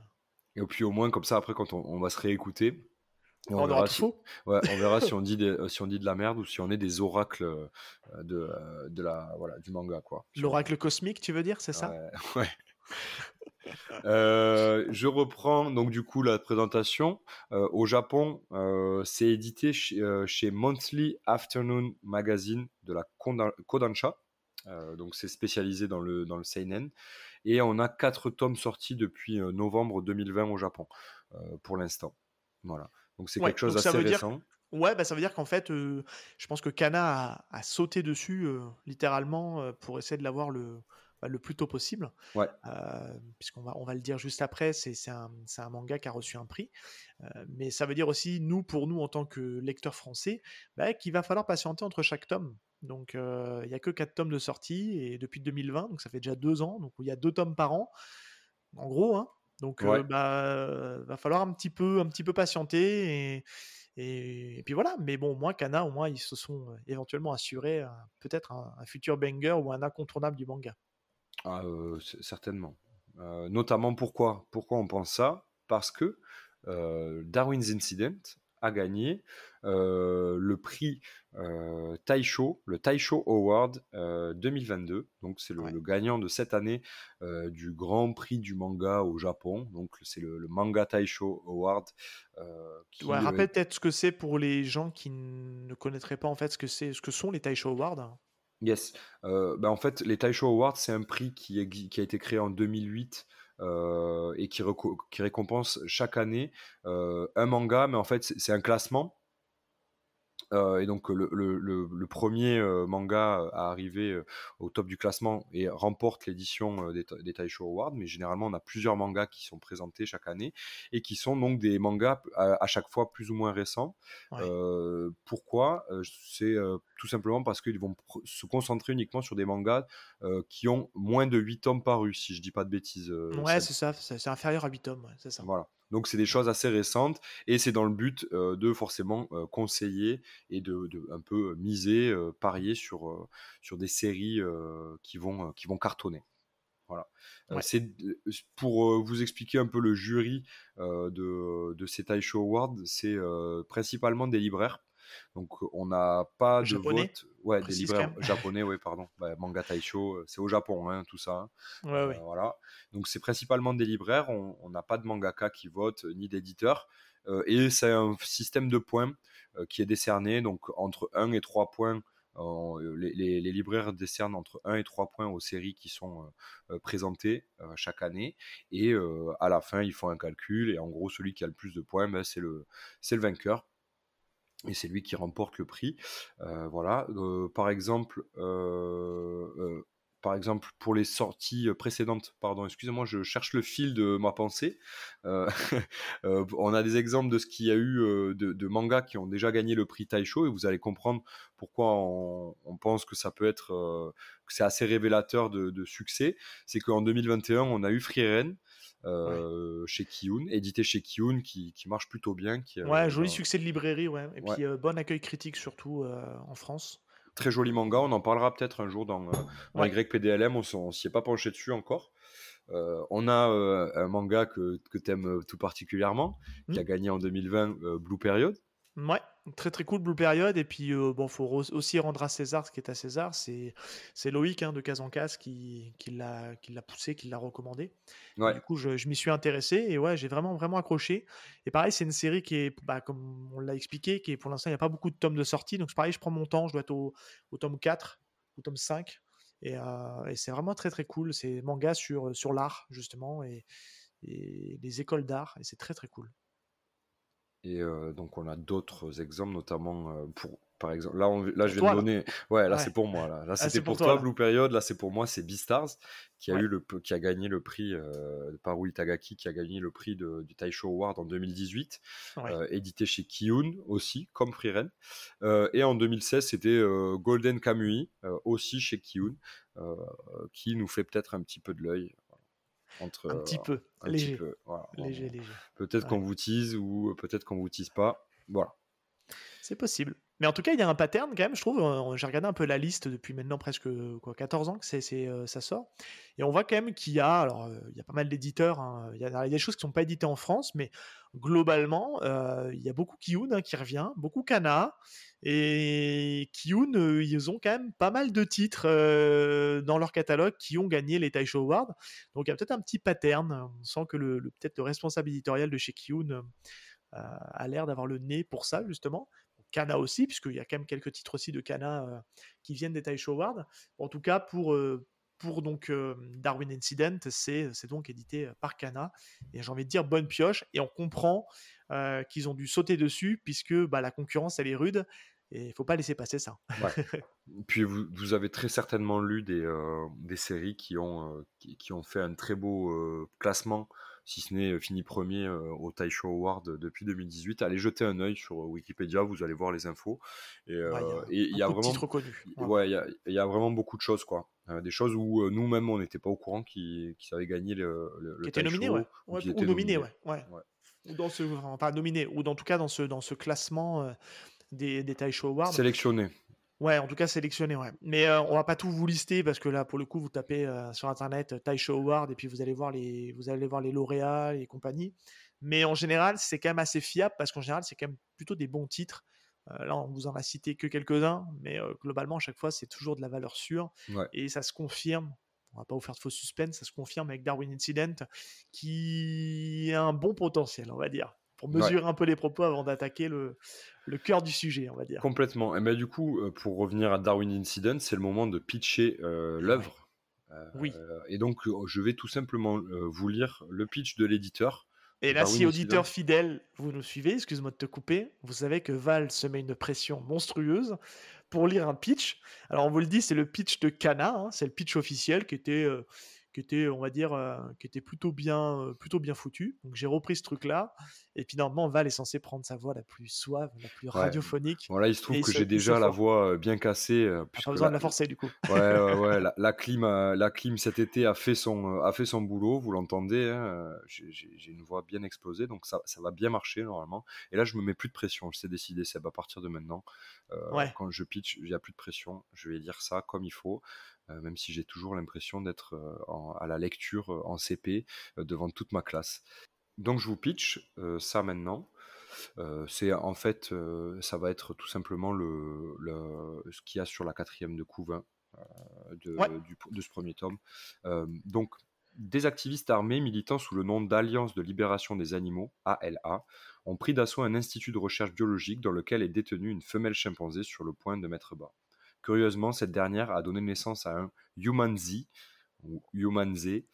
B: Et puis au moins, comme ça, après, quand on, va se réécouter,
A: on, verra si,
B: ouais, on verra si on dit si on dit de la merde ou si on est des oracles de, de la voilà du manga quoi.
A: L'oracle cosmique, tu veux dire, c'est ça?
B: Ouais. Euh, je reprends donc du coup la présentation. Euh, au Japon, euh, c'est édité chez, Monthly Afternoon Magazine de la Kodansha. donc c'est spécialisé dans le, dans le seinen. Et on a quatre tomes sortis depuis novembre 2020 au Japon, pour l'instant. Voilà. Donc c'est quelque chose d'assez récent.
A: Ouais, bah ça veut dire qu'en fait, je pense que Kana a, a sauté dessus littéralement pour essayer de l'avoir le, le plus tôt possible.
B: Ouais.
A: puisqu'on va, on va le dire juste après, c'est, un, un, manga qui a reçu un prix. mais ça veut dire aussi, nous, pour nous, en tant que lecteurs français, bah, qu'il va falloir patienter entre chaque tome. Donc, il n'y a que 4 tomes de sortie, et depuis 2020, donc ça fait déjà 2 ans, donc il y a 2 tomes par an, en gros. Hein. Donc, il bah, va falloir un petit peu, un petit peu patienter. Et, et, puis voilà, mais bon, moi, Kana, au moins, ils se sont éventuellement assurés peut-être un, un, futur banger ou un incontournable du manga.
B: Ah, certainement. notamment pourquoi Pourquoi on pense ça? Parce que Darwin's Incident a gagné le prix Taisho, le Taisho Award 2022. Donc c'est le, gagnant de cette année du Grand Prix du manga au Japon. Donc c'est le, Manga Taisho Award.
A: Qui, rappelle peut-être ce que c'est pour les gens qui ne connaîtraient pas en fait ce que c'est, ce que sont les Taisho Awards.
B: Yes. Euh, bah, en fait, les Taisho Awards, c'est un prix qui, a été créé en 2008 euh, et qui, qui, récompense chaque année euh, un manga, mais en fait, c'est un classement euh, et donc le, le, le, premier euh, manga à arriver euh, au top du classement et remporte l'édition des, des Taisho Awards, mais généralement on a plusieurs mangas qui sont présentés chaque année et qui sont donc des mangas à, chaque fois plus ou moins récents. pourquoi? C'est tout simplement parce qu'ils vont se concentrer uniquement sur des mangas qui ont moins de 8 tomes parus, si je dis pas de bêtises.
A: ouais, c'est ça, c'est inférieur à 8 tomes, c'est ça.
B: Voilà. Donc c'est des choses assez récentes et c'est dans le but de forcément conseiller et de, un peu miser, parier sur, sur des séries qui, vont, qui vont cartonner. Voilà. C'est pour vous expliquer un peu le jury de, de ces Taisho Awards, c'est principalement des libraires donc on n'a pas de vote. Ouais, des libraires japonais, ouais, pardon. Bah, manga Taisho, euh, c'est au Japon, hein, tout ça.
A: Hein. Ouais,
B: Voilà. Donc c'est principalement des libraires. On n'a pas de mangaka qui vote, ni d'éditeurs. Euh, et c'est un système de points euh, qui est décerné. Donc entre 1 et 3 points. Les, les, libraires décernent entre 1 et 3 points aux séries qui sont présentées chaque année. Et à la fin, ils font un calcul. Et en gros, celui qui a le plus de points, ben, c'est le, le vainqueur et c'est lui qui remporte le prix. Euh, voilà. Euh, par exemple, euh, par exemple, pour les sorties précédentes, pardon, excusez-moi, je cherche le fil de ma pensée. on a des exemples de ce qu'il y a eu de, mangas qui ont déjà gagné le prix Taisho et vous allez comprendre pourquoi on, pense que ça peut être, que c'est assez révélateur de, de succès. C'est qu'en 2021, on a eu Frieren euh, chez Kiyun, édité chez Kiyun, qui, qui, marche plutôt bien. Qui,
A: ouais, joli succès de librairie, ouais. Et puis euh, bon accueil critique surtout euh, en France.
B: Très joli manga, on en parlera peut-être un jour dans, dans YPDLM, on, on s'y est pas penché dessus encore. on a un manga que, que tu aimes tout particulièrement, qui a gagné en 2020 Blue Period.
A: Ouais, très très cool Blue Period. Et puis, euh, bon, faut aussi rendre à César ce qui est à César. C'est, c'est Loïc hein, de Casancas qui, qui, l'a, qui l'a poussé, qui l'a recommandé. Du coup, je, m'y suis intéressé et ouais, j'ai vraiment vraiment accroché. Et pareil, c'est une série qui est, bah, comme on l'a expliqué, qui est pour l'instant, il n'y a pas beaucoup de tomes de sortie. Donc, c'est pareil, je prends mon temps. Je dois être au, au tome 4 ou tome 5. Et, euh, et, c'est vraiment très très cool. C'est manga sur, sur l'art, justement, et, et les écoles d'art. Et c'est très très cool.
B: Et donc on a d'autres exemples, notamment pour par exemple. Là, on- là je de
A: toi,
B: donner. Ouais, là,
A: Ouais.
B: c'est pour moi. Là, là
A: Ah,
B: c'était
A: pour
B: pour
A: toi.
B: Blue Period. Là, c'est pour moi, c'est Beastars qui a,
A: Ouais.
B: eu le, qui a gagné le prix, euh, Paru Itagaki, qui a gagné le prix de- du Taisho Award en 2018,
A: Ouais.
B: euh, édité chez Kiyun aussi, comme Freeren. Euh, et en 2016, c'était euh, Golden Kamui, euh, aussi chez Kiyun, euh, qui nous fait peut-être un petit peu de l'œil. Entre,
A: Un petit
B: euh,
A: peu,
B: un petit
A: léger,
B: peu, voilà,
A: léger.
B: Peut-être
A: Ouais.
B: qu'on vous tease ou peut-être qu'on vous tease pas. Voilà.
A: C'est possible. Mais en tout cas, il y a un pattern quand même, je trouve. J'ai regardé un peu la liste depuis maintenant presque quoi, 14 ans que euh, ça sort. Et on voit quand même qu'il y a, alors euh, il y a pas mal d'éditeurs, hein, il, y a, des choses qui ne sont pas éditées en France, mais globalement, euh, il y a beaucoup Kiyun hein, qui revient, beaucoup Kana. Et Kiyun, euh, ils ont quand même pas mal de titres dans leur catalogue qui ont gagné les Taisho Awards. Donc il y a peut-être un petit pattern. On sent que le, peut-être le responsable éditorial de chez Kiyun a l'air d'avoir le nez pour ça, justement. Kana aussi, puisqu'il y a quand même quelques titres aussi de Kana euh, qui viennent des Taisho Awards. En tout cas, pour, euh, pour donc euh, Darwin Incident, c'est donc édité par Kana. Et j'ai envie de dire bonne pioche. Et on comprend euh, qu'ils ont dû sauter dessus, puisque bah, la concurrence, elle est rude. Et il faut pas laisser passer ça.
B: Ouais. Puis vous, vous avez très certainement lu des, euh, des séries qui ont, qui, qui ont fait un très beau classement, si ce n'est euh, fini premier euh, au Taisho Award depuis 2018. Allez jeter un œil sur Wikipédia, vous allez voir les infos. Et euh, il y a vraiment.
A: Ouais.
B: y y a beaucoup de choses, quoi. Euh, des choses où euh, nous-mêmes, on n'était pas au courant qu'ils qu'ils avaient gagné le, le, le
A: qui étaient
B: Taisho,
A: nominés, ouais.
B: ou
A: Ouais, ouais. Ouais. Ou dans ce, enfin, pas nominés, ou en tout cas dans ce, dans ce classement euh, des, des Taisho Awards.
B: Sélectionné.
A: Ouais, en tout cas sélectionné, ouais. Mais euh, on va pas tout vous lister parce que là, pour le coup, vous tapez euh, sur internet euh, Taisho Award et puis vous allez voir les, vous allez voir les lauréats et compagnie. Mais en général, c'est quand même assez fiable parce qu'en général, c'est quand même plutôt des bons titres. Euh, là, on vous en a cité que quelques-uns, mais globalement, à chaque fois, c'est toujours de la valeur sûre
B: Ouais.
A: et ça se confirme. On va pas vous faire de faux suspense, ça se confirme avec Darwin Incident qui a un bon potentiel, on va dire, pour
B: Ouais.
A: mesurer un peu les propos avant d'attaquer le, le cœur du sujet, on va dire.
B: Complètement. Et ben, du coup, euh, pour revenir à Darwin Incident, c'est le moment de pitcher euh, l'œuvre. Euh,
A: Oui.
B: et donc, je vais tout simplement vous lire le pitch de l'éditeur.
A: Et là,
B: Darwin
A: si auditeur
B: Incident.
A: fidèle, vous nous suivez, excuse-moi de te couper, vous savez que Val se met une pression monstrueuse pour lire un pitch. Alors, on vous le dit, c'est le pitch de Kana, hein, c'est le pitch officiel qui était, euh, qui était on va dire, euh, qui était plutôt bien, euh, plutôt bien foutu. Donc, j'ai repris ce truc-là. Et puis, normalement, Val est censé prendre sa voix la plus suave, la plus
B: Ouais.
A: radiophonique.
B: Bon, là, il se trouve que j'ai déjà la voix euh, bien cassée. euh, puisque
A: pas besoin de
B: la-
A: forcer, du coup.
B: Ouais, ouais, ouais, la, la clim, la clim cet été a fait son, a fait son boulot, vous l'entendez. hein, j'ai- une voix bien explosée, donc ça, ça va bien marcher normalement. Et là, je me mets plus de pression, je sais décider, c'est à partir de maintenant.
A: Ouais.
B: Quand je pitch, il n'y a plus de pression, je vais dire ça comme il faut, même si j'ai toujours l'impression d'être euh, à la lecture euh, en CP euh, devant toute ma classe. Donc je vous pitch euh, ça maintenant. Euh, c'est en fait, euh, ça va être tout simplement le, le- ce qu'il y a sur la quatrième de Couvin euh, de,
A: Ouais.
B: du- de ce premier tome. Euh, donc, des activistes armés militant sous le nom d'Alliance de libération des animaux, ALA, ont pris d'assaut un institut de recherche biologique dans lequel est détenue une femelle chimpanzé sur le point de mettre bas. Curieusement, cette dernière a donné naissance à un Humanzi, ou Humanzé,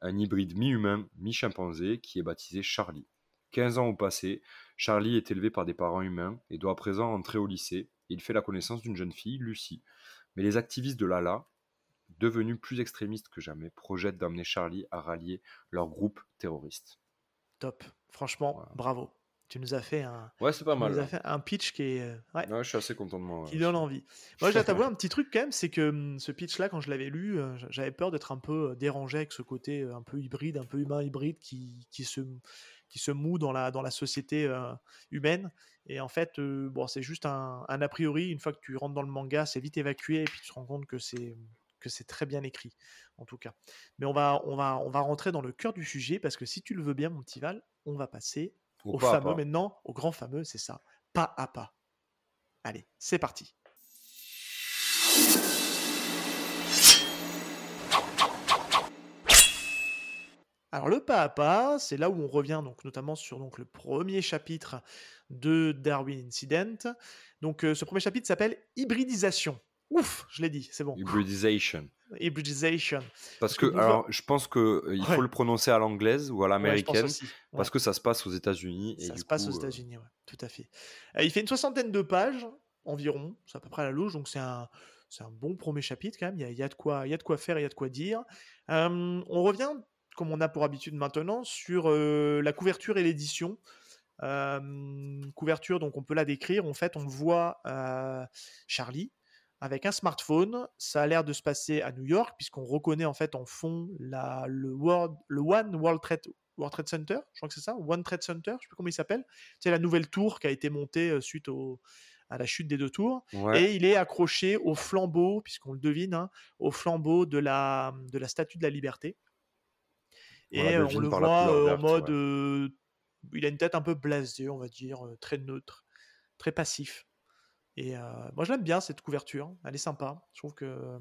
B: un hybride mi-humain, mi-chimpanzé, qui est baptisé Charlie. 15 ans au passé, Charlie est élevé par des parents humains et doit à présent entrer au lycée. Il fait la connaissance d'une jeune fille, Lucie. Mais les activistes de l'ALA, devenus plus extrémistes que jamais, projettent d'amener Charlie à rallier leur groupe terroriste.
A: Top. Franchement,
B: Voilà.
A: bravo. Tu nous as fait un,
B: Ouais, c'est pas mal.
A: nous as
B: là.
A: fait un pitch qui est, euh, ouais,
B: Ouais, je suis assez content de moi.
A: qui donne envie. Moi, je dois t'avouer un petit truc quand même, c'est que hum, ce pitch-là, quand je l'avais lu, euh, j'avais peur d'être un peu euh, dérangé avec ce côté un peu hybride, un peu humain hybride qui, qui se qui se moue dans la dans la société euh, humaine. Et en fait, euh, bon, c'est juste un, un a priori. Une fois que tu rentres dans le manga, c'est vite évacué et puis tu te rends compte que c'est que c'est très bien écrit, en tout cas. Mais on va on va on va rentrer dans le cœur du sujet parce que si tu le veux bien, mon petit Val, on va passer
B: Au
A: au
B: pas à
A: fameux
B: pas?
A: maintenant, au grand fameux, c'est ça, pas à pas. Allez, c'est parti. Alors le pas à pas, c'est là où on revient donc notamment sur donc le premier chapitre de Darwin Incident. Donc euh, ce premier chapitre s'appelle hybridisation. Ouf, je l'ai dit, c'est bon.
B: Hybridization.
A: Hybridisation.
B: Parce que,
A: que
B: alors, je pense qu'il il faut
A: Ouais.
B: le prononcer à l'anglaise ou à l'américaine, parce que ça se passe aux États-Unis.
A: Ça se passe
B: coup,
A: aux
B: euh,
A: États-Unis, ouais, tout à fait. Euh, il fait une soixantaine de pages. environ, c'est à peu près à la louche, donc c'est un, c'est un bon premier chapitre quand même, il y a, il y a de, quoi, il y a de quoi faire, il y a de quoi dire. Euh, on revient, comme on a pour habitude maintenant, sur euh, la couverture et l'édition. Euh, couverture, donc on peut la décrire, en fait on voit Charlie avec un smartphone, ça a l'air de se passer à New York, puisqu'on reconnaît en fait en fond la, le, World, le One World Trade, World Trade Center, je crois que c'est ça, One Trade Center, je sais plus comment il s'appelle. C'est la nouvelle tour qui a été montée suite au, à la chute des deux tours. Et il est accroché au flambeau, puisqu'on le devine, hein, au flambeau de la, de la statue de la liberté. Et on le voit en mode. il a une tête un peu blasée, on va dire, très neutre, très passif. Et moi, je l'aime bien cette couverture. Elle est sympa. Je trouve que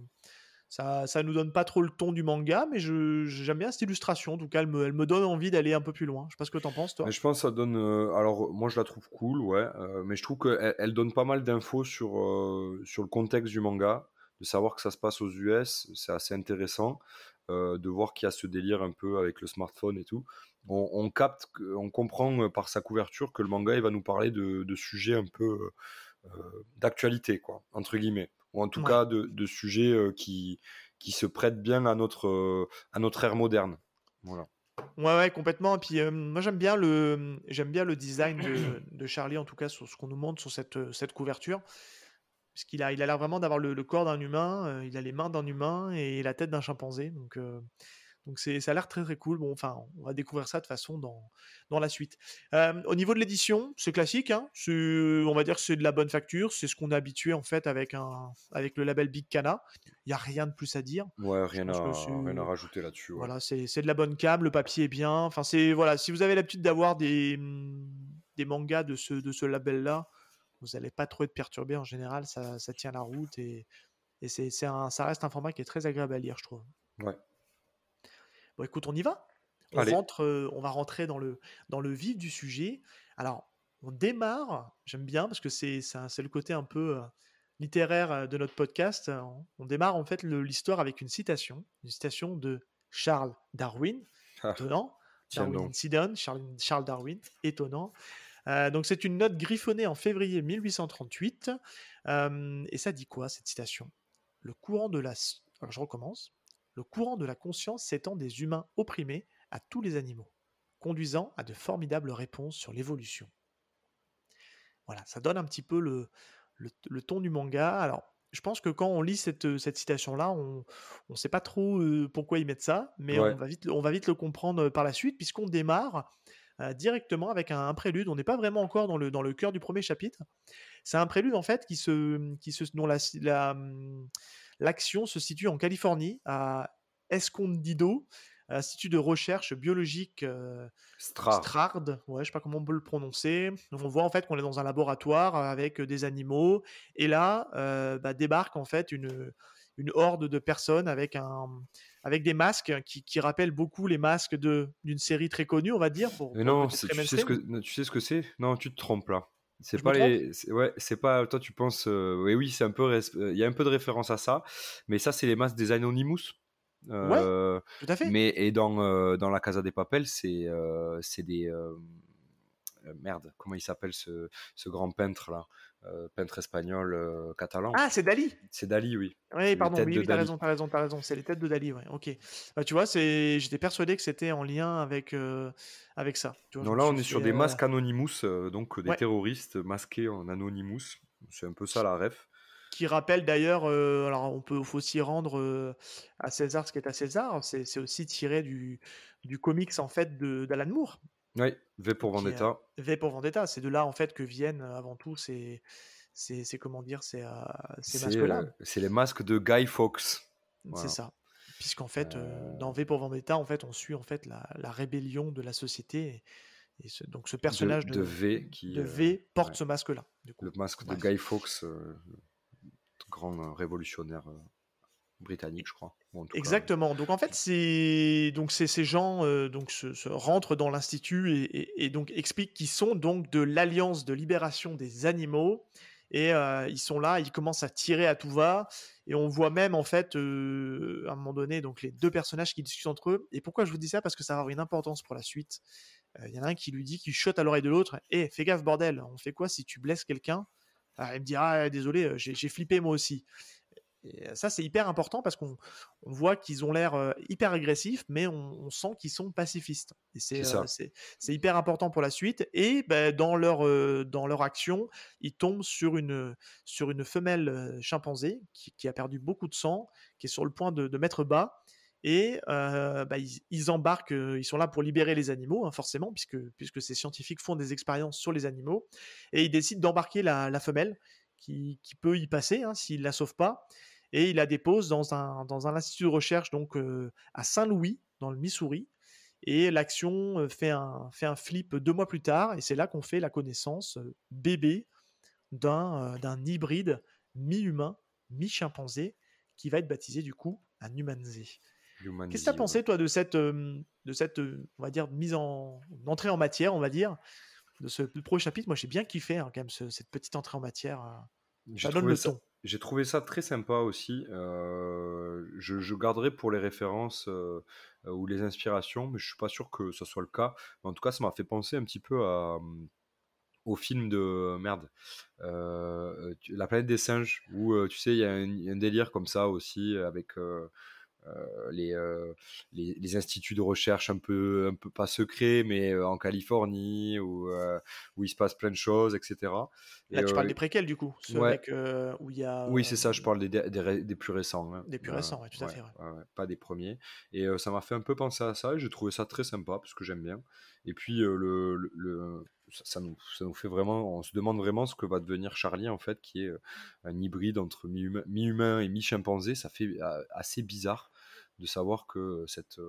A: ça, ça nous donne pas trop le ton du manga, mais j'aime bien cette illustration. En tout cas, elle me, elle me donne envie d'aller un peu plus loin. Je sais pas ce que tu en penses, toi.
B: je pense que ça donne. Euh, alors, moi, je la trouve cool, ouais. Euh, mais je trouve qu'elle elle donne pas mal d'infos sur, euh, sur le contexte du manga. De savoir que ça se passe aux US, c'est assez intéressant. de voir qu'il y a ce délire un peu avec le smartphone et tout. On, on, capte, on comprend par sa couverture que le manga, il va nous parler de, de sujets un peu d'actualité, quoi, entre guillemets ou en tout cas de, de sujets qui, qui se prêtent bien à notre, à notre ère moderne. Voilà.
A: Ouais, ouais, complètement. Et puis, moi, j'aime bien le, j'aime bien le design de, de, Charlie, en tout cas, sur ce qu'on nous montre sur cette, cette couverture. Parce qu'il a, il a l'air vraiment d'avoir le, corps d'un humain, il a les mains d'un humain et la tête d'un chimpanzé. Donc, donc c'est, ça a l'air très très cool. Bon, enfin, on va découvrir ça de façon dans, dans la suite. au niveau de l'édition, c'est classique. Hein on va dire que c'est de la bonne facture. C'est ce qu'on est habitué en fait avec, un, avec le label Big Cana. Il n'y a rien de plus à dire.
B: Ouais, rien, à, rien à rajouter là-dessus.
A: Voilà, c'est, c'est de la bonne cam. Le papier est bien. Enfin, c'est voilà. Si vous avez l'habitude d'avoir des, mmh, des mangas de ce, de ce label-là, vous n'allez pas trop être perturbé en général. Ça, ça tient la route et, et c'est, c'est un, ça reste un format qui est très agréable à lire, je trouve.
B: Ouais.
A: Bon, écoute, on y va. On, rentre, on va rentrer dans le, dans le vif du sujet. Alors, on démarre, j'aime bien parce que c'est le côté un peu littéraire de notre podcast. On, démarre en fait l'histoire avec une citation, une citation de Charles Darwin, ah, étonnant. Darwin Charles, Charles, Darwin, étonnant. donc c'est une note griffonnée en février 1838. et ça dit quoi cette citation? Le courant de la... Alors je recommence le courant de la conscience s'étend des humains opprimés à tous les animaux, conduisant à de formidables réponses sur l'évolution. Voilà, ça donne un petit peu le, le, ton du manga. Alors, je pense que quand on lit cette, cette citation-là, on ne sait pas trop euh, pourquoi ils mettent ça, mais on, va vite, on va vite le comprendre par la suite, puisqu'on démarre euh, directement avec un, prélude. On n'est pas vraiment encore dans le, dans le cœur du premier chapitre. C'est un prélude, en fait, qui se, qui se, dont la, la, L'action se situe en Californie, à Escondido, institut de recherche biologique euh, Strard. Ouais, je sais pas comment on peut le prononcer. on voit en fait qu'on est dans un laboratoire avec des animaux, et là euh, bah, débarque en fait une, une horde de personnes avec un avec des masques qui, qui rappellent beaucoup les masques de d'une série très connue, on va dire.
B: Mais non, tu sais, ce que, tu sais ce que c'est? Non, tu te trompes là. C'est pas les, ouais, c'est pas. Toi, tu penses, euh, oui, oui, c'est un peu, il y a un peu de référence à ça, mais ça, c'est les masques des Anonymous.
A: Euh, ouais, tout à fait.
B: Mais et dans euh, dans la Casa des Papels, c'est c'est des merde, comment il s'appelle ce, ce grand peintre là? Euh, peintre espagnol euh, catalan.
A: Ah, c'est Dali?
B: C'est Dali, oui.
A: Oui, pardon, oui, t'as raison, t'as raison, t'as raison. C'est les têtes de Dali, ouais. Ok. Bah, tu vois, c'est, j'étais persuadé que c'était en lien avec euh, avec ça.
B: non, là, on est sur des masques Anonymous, donc des terroristes masqués en Anonymous. C'est un peu ça la ref.
A: Qui rappelle d'ailleurs, alors on peut faut aussi rendre à César ce qui est à César. C'est, aussi tiré du du comics en fait de d'Alan Moore.
B: Oui, V pour Vendetta.
A: v pour Vendetta, c'est de là en fait que viennent avant tout ces, ces, comment dire, ces, ces masques-là.
B: c'est les masques de Guy Fawkes.
A: C'est ça. Puisqu'en fait, dans V pour Vendetta, en fait, on suit en fait la, la rébellion de la société. Et, donc ce personnage de,
B: de, V qui
A: de v porte ce masque-là.
B: Le masque de Guy Fawkes, grand révolutionnaire britannique, je crois.
A: Exactement. Donc en fait, c'est donc ces gens euh, donc se, rentrent dans l'institut et, donc expliquent qu'ils sont donc de l'Alliance de libération des animaux et euh, ils sont là, ils commencent à tirer à tout va et on voit même en fait euh, à un moment donné donc les deux personnages qui discutent entre eux. Et pourquoi je vous dis ça? Parce que ça va avoir une importance pour la suite. Il y en a un qui lui dit, qui chote à l'oreille de l'autre, "Eh, fais gaffe bordel, on fait quoi si tu blesses quelqu'un? Alors, il me dit ah désolé, j'ai flippé moi aussi. Et ça, c'est hyper important parce qu'on voit qu'ils ont l'air hyper agressifs, mais on, sent qu'ils sont pacifistes. Et c'est hyper important pour la suite. Et ben, dans, leur, dans leur action, ils tombent sur une, sur une femelle chimpanzé qui, a perdu beaucoup de sang, qui est sur le point de, mettre bas. Et bah, ils, embarquent, ils sont là pour libérer les animaux, hein, forcément, puisque, puisque ces scientifiques font des expériences sur les animaux. Et ils décident d'embarquer la, femelle qui, peut y passer hein, s'ils ne la sauvent pas et il la dépose dans un, dans un institut de recherche donc à Saint-Louis, dans le Missouri. Et l'action fait un, fait un flip deux mois plus tard, et c'est là qu'on fait la connaissance bébé d'un d'un hybride mi-humain, mi-chimpanzé, qui va être baptisé du coup un humanzé. Qu'est-ce que tu as pensé, toi, de cette, de cette on va dire, mise en entrée en matière, on va dire, de ce premier chapitre? Moi, j'ai bien kiffé, hein, quand même, cette petite entrée en matière.
B: J'ai trouvé ça très sympa aussi. Euh, je, garderai pour les références euh, ou les inspirations, mais je suis pas sûr que ce soit le cas. en tout cas, ça m'a fait penser un petit peu à, au film de merde, euh, La planète des singes, où tu sais, il y a un, délire comme ça aussi avec les, euh, les, les, instituts de recherche un peu, un peu pas secrets, mais euh, en Californie, où, où il se passe plein de choses, etc.
A: Là, tu parles des préquels, du coup, où il y a...
B: Oui, c'est ça, je parle des, des, des plus récents. Hein.
A: Des plus récents, oui, tout à fait.
B: pas des premiers. Et ça m'a fait un peu penser à ça, et j'ai trouvé ça très sympa, parce que j'aime bien. Et puis, le, le, ça, nous, ça, nous, fait vraiment, on se demande vraiment ce que va devenir Charlie, en fait, qui est un hybride entre mi-humain mi et mi-chimpanzé. Ça fait assez bizarre de savoir que cette,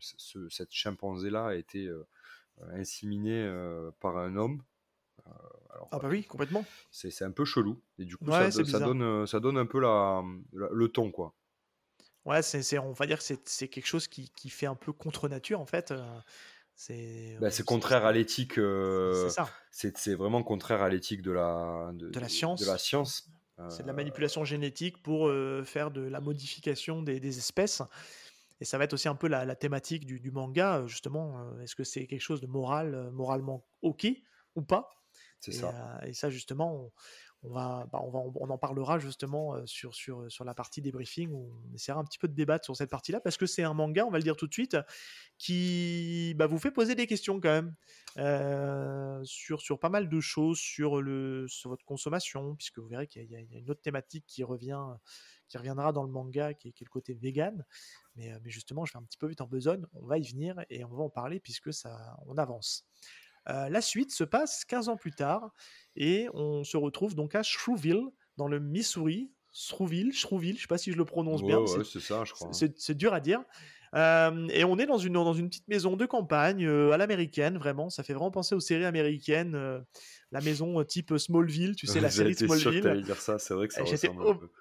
B: ce, cette chimpanzé-là a été inséminée par un homme.
A: ah bah oui, complètement.
B: C'est un peu chelou. Et du coup, ça, ça, donne, ça donne un peu la, le ton, quoi.
A: Ouais, c'est, on va dire que c'est quelque chose qui, qui, fait un peu contre nature, en fait.
B: C'est bah, contraire à l'éthique. c'est vraiment contraire à l'éthique de la, de,
A: de, la science.
B: De la science.
A: C'est de la manipulation génétique pour faire de la modification des, espèces. Et ça va être aussi un peu la, thématique du, manga, justement. Est-ce que c'est quelque chose de moral, moralement ok ou pas?
B: C'est ça.
A: et ça, justement, on va, bah, on, va, on en parlera justement sur, sur, sur la partie des briefings où on essaiera un petit peu de débattre sur cette partie-là parce que c'est un manga, on va le dire tout de suite, qui bah, vous fait poser des questions quand même sur, sur pas mal de choses, sur, le, sur votre consommation, puisque vous verrez qu'il y, a une autre thématique qui revient qui reviendra dans le manga, qui est, le côté vegan. Mais, mais, justement, je vais un petit peu vite en besogne. On va y venir et on va en parler puisque ça, on avance. La suite se passe 15 ans plus tard et on se retrouve donc à Shreuville, dans le Missouri. Shreuville, Shreuville, je sais pas si je le prononce bien.
B: c'est ça, je crois.
A: C'est dur à dire. Euh, et on est dans une, dans une petite maison de campagne euh, à l'américaine, vraiment. Ça fait vraiment penser aux séries américaines. Euh, la maison type Smallville, tu sais, la série Smallville.
B: Sûr que dire ça, c'est vrai que ça
A: J'étais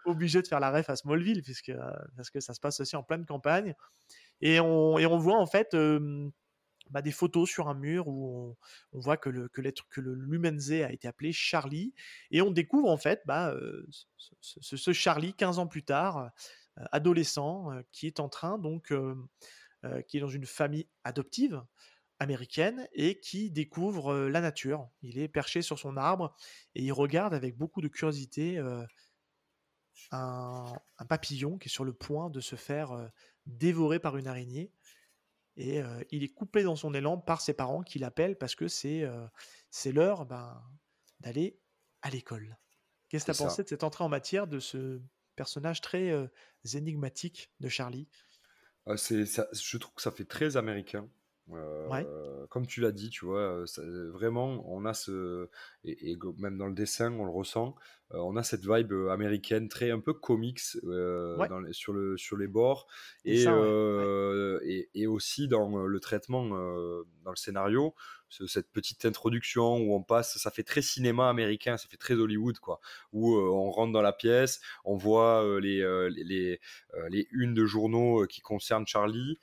A: obligé de faire la ref à Smallville, puisque, parce que ça se passe aussi en pleine campagne. Et on, et on voit en fait bah, des photos sur un mur où on, voit que le l'être que le Lumenzé a été appelé Charlie et on découvre en fait bah, ce, Charlie 15 ans plus tard adolescent qui est en train donc qui est dans une famille adoptive américaine et qui découvre la nature. Il est perché sur son arbre et il regarde avec beaucoup de curiosité un, papillon qui est sur le point de se faire dévorer par une araignée et il est coupé dans son élan par ses parents qui l'appellent parce que c'est c'est l'heure ben, d'aller à l'école. Qu'est-ce que tu as pensé de cette entrée en matière de ce personnage très énigmatique de Charlie?
B: Ah, Je trouve que ça fait très américain. Comme tu l'as dit, tu vois, vraiment, on a ce. Et, même dans le dessin, on le ressent. on a cette vibe américaine très un peu comics sur, le, sur les bords. Et, et, aussi dans le traitement, dans le scénario, cette petite introduction où on passe, ça fait très cinéma américain, ça fait très Hollywood, quoi. Où on rentre dans la pièce, on voit les, les, les, les unes de journaux qui concernent Charlie.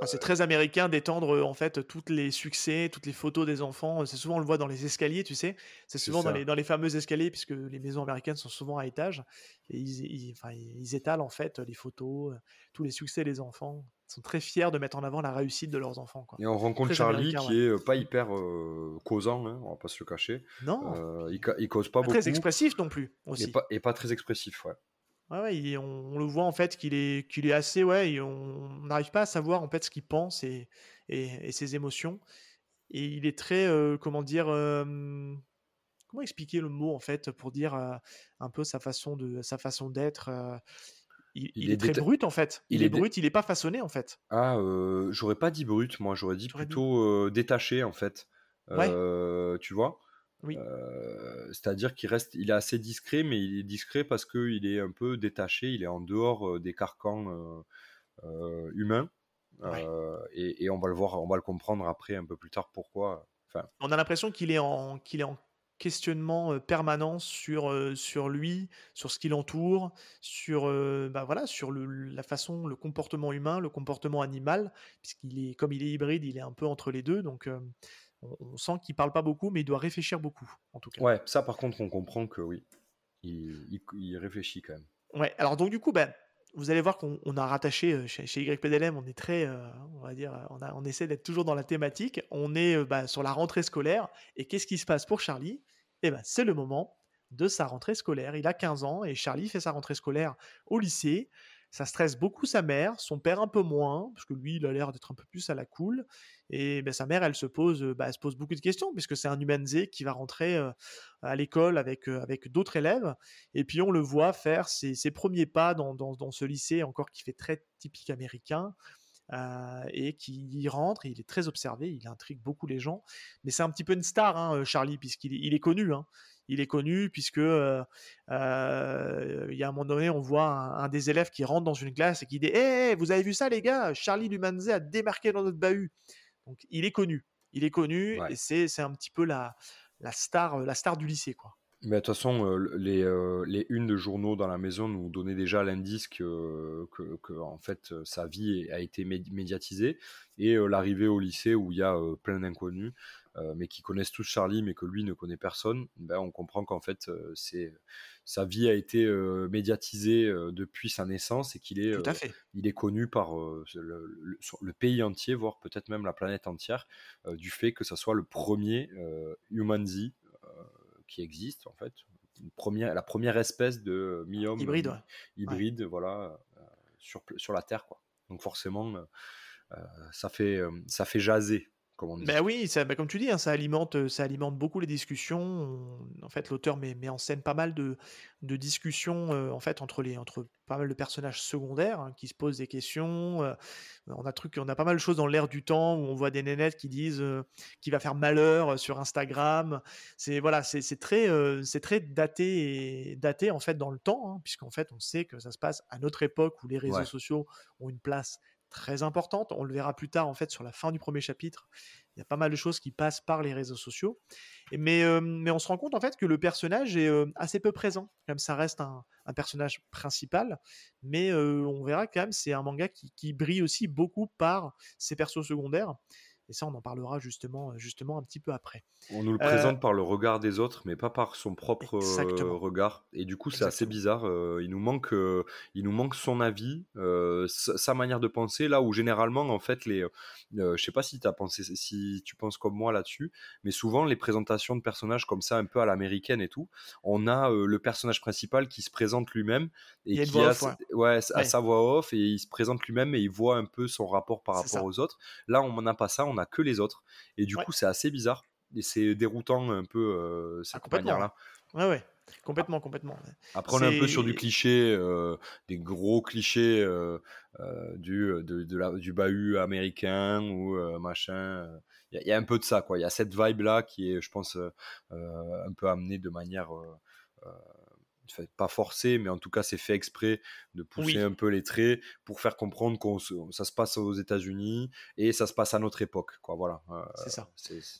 A: Ah, c'est très américain d'étendre en fait tous les succès, toutes les photos des enfants. C'est souvent on le voit dans les escaliers, tu sais. C'est souvent dans les, dans les fameux escaliers puisque les maisons américaines sont souvent à étage et ils, ils, enfin, ils étalent en fait les photos, tous les succès des enfants. sont très fiers de mettre en avant la réussite de leurs enfants. Quoi.
B: Et on rencontre Charlie qui est pas hyper causant, hein, on va pas se le cacher.
A: Non.
B: il, il, cause pas, beaucoup.
A: Très expressif non plus aussi.
B: Et pas, et pas très expressif, ouais.
A: Ouais, on, le voit en fait qu'il est, qu'il est assez, ouais, on n'arrive pas à savoir en fait ce qu'il pense et, et, ses émotions. Et il est très, comment dire, comment expliquer le mot en fait pour dire un peu sa façon de, sa façon d'être. il, est, très brut en fait. Il, est, brut, il est pas façonné en fait.
B: Ah, j'aurais pas dit brut, moi j'aurais dit plutôt détaché en fait. Tu vois?
A: Oui.
B: C'est-à-dire qu'il reste, il est assez discret, mais il est discret parce qu'il est un peu détaché, il est en dehors des carcans humains. Et, on va le voir, on va le comprendre après un peu plus tard pourquoi. Enfin,
A: on a l'impression qu'il est en qu'il est en questionnement permanent sur sur lui, sur ce qui l'entoure, sur bah voilà, sur le, la façon, le comportement humain, le comportement animal, puisqu'il est comme il est hybride, il est un peu entre les deux, donc on, sent qu'il parle pas beaucoup, mais il doit réfléchir beaucoup, en tout cas.
B: Ouais, ça par contre, on comprend que oui, il, réfléchit quand même.
A: Ouais, alors donc du coup, ben, vous allez voir qu'on a rattaché chez, YPDLM, on est très, on va dire, on, a, on essaie d'être toujours dans la thématique. On est bah, sur la rentrée scolaire. Et qu'est-ce qui se passe pour Charlie? Eh ben, c'est le moment de sa rentrée scolaire. Il a 15 ans et Charlie fait sa rentrée scolaire au lycée. Ça stresse beaucoup sa mère, son père un peu moins, parce que lui, il a l'air d'être un peu plus à la cool. Et ben, sa mère, elle se pose, bah, se pose beaucoup de questions, puisque c'est un humanisé qui va rentrer à l'école avec, avec d'autres élèves. Et puis on le voit faire ses, premiers pas dans, dans, ce lycée, encore qui fait très typique américain. et qui y rentre, il est très observé, il intrigue beaucoup les gens, mais c'est un petit peu une star, hein, Charlie, puisqu'il il est connu. Hein il est connu puisque euh, euh, il y a un moment donné, on voit un, des élèves qui rentre dans une classe et qui dit "Eh, vous avez vu ça, les gars? Charlie Lumanzé a démarqué dans notre bahut." Donc, il est connu. Il est connu et c'est c'est un petit peu la la star la star du lycée, quoi.
B: Mais de toute façon, euh, les, les unes de journaux dans la maison nous donnaient déjà l'indice que, que, en fait, sa vie a été médiatisée. Et l'arrivée au lycée où il y a plein d'inconnus, euh, mais qui connaissent tous Charlie, mais que lui ne connaît personne, ben on comprend qu'en fait, euh, c'est sa vie a été euh, médiatisée depuis sa naissance et qu'il est, il est connu par le, pays entier, voire peut-être même la planète entière, du fait que ça soit le premier Human Z qui existe en fait, une première, la première espèce de mi-homme
A: hybride,
B: hybride, voilà, sur, sur la Terre quoi. Donc forcément, ça fait ça fait jaser
A: ben oui, ça, bah, comme tu dis, hein, ça, alimente, ça alimente beaucoup les discussions. en fait, l'auteur met, met, en scène pas mal de, de discussions en fait, entre, les, entre pas mal de personnages secondaires hein, qui se posent des questions. on, a truc, on a pas mal de choses dans l'air du temps où on voit des nénettes qui disent qu'il va faire malheur sur Instagram. C'est voilà, c'est très, c'est très daté, et, daté en fait dans le temps, hein, puisqu'en fait on sait que ça se passe à notre époque où les réseaux sociaux ont une place très importante. On le verra plus tard en fait sur la fin du premier chapitre. Il y a pas mal de choses qui passent par les réseaux sociaux. mais, euh, mais on se rend compte en fait que le personnage est euh, assez peu présent. Comme ça reste un, personnage principal, mais euh, on verra quand même c'est un manga qui, qui, brille aussi beaucoup par ses persos secondaires. Et ça, on en parlera justement, euh, justement un petit peu après.
B: On nous le présente euh, par le regard des autres, mais pas par son propre euh, regard. Et du coup, c'est assez bizarre. il, nous manque, il nous manque son avis, sa, manière de penser, là où généralement, en fait, les, je sais pas si, as pensé, si tu penses comme moi là-dessus, mais souvent, les présentations de personnages comme ça, un peu à l'américaine et tout, on a le personnage principal qui se présente lui-même et qui a, ouais. sa voix off et il se présente lui-même et il voit un peu son rapport par rapport aux autres. Là, on n'a pas ça, on a que les autres. Et du coup, c'est assez bizarre. Et c'est déroutant un peu euh, cette ah, manière-là.
A: Ouais, ouais. Complètement, complètement.
B: Après, on est un peu sur du cliché, euh, des gros clichés euh, du, de, la, du bahut américain ou machin. Il y, y, a un peu de ça, quoi. Il y a cette vibe-là qui est, je pense, un peu amenée de manière pas forcé, mais en tout cas c'est fait exprès de pousser un peu les traits pour faire comprendre que ça se passe aux États-Unis et ça se passe à notre époque. Quoi, voilà.
A: Euh, c'est ça.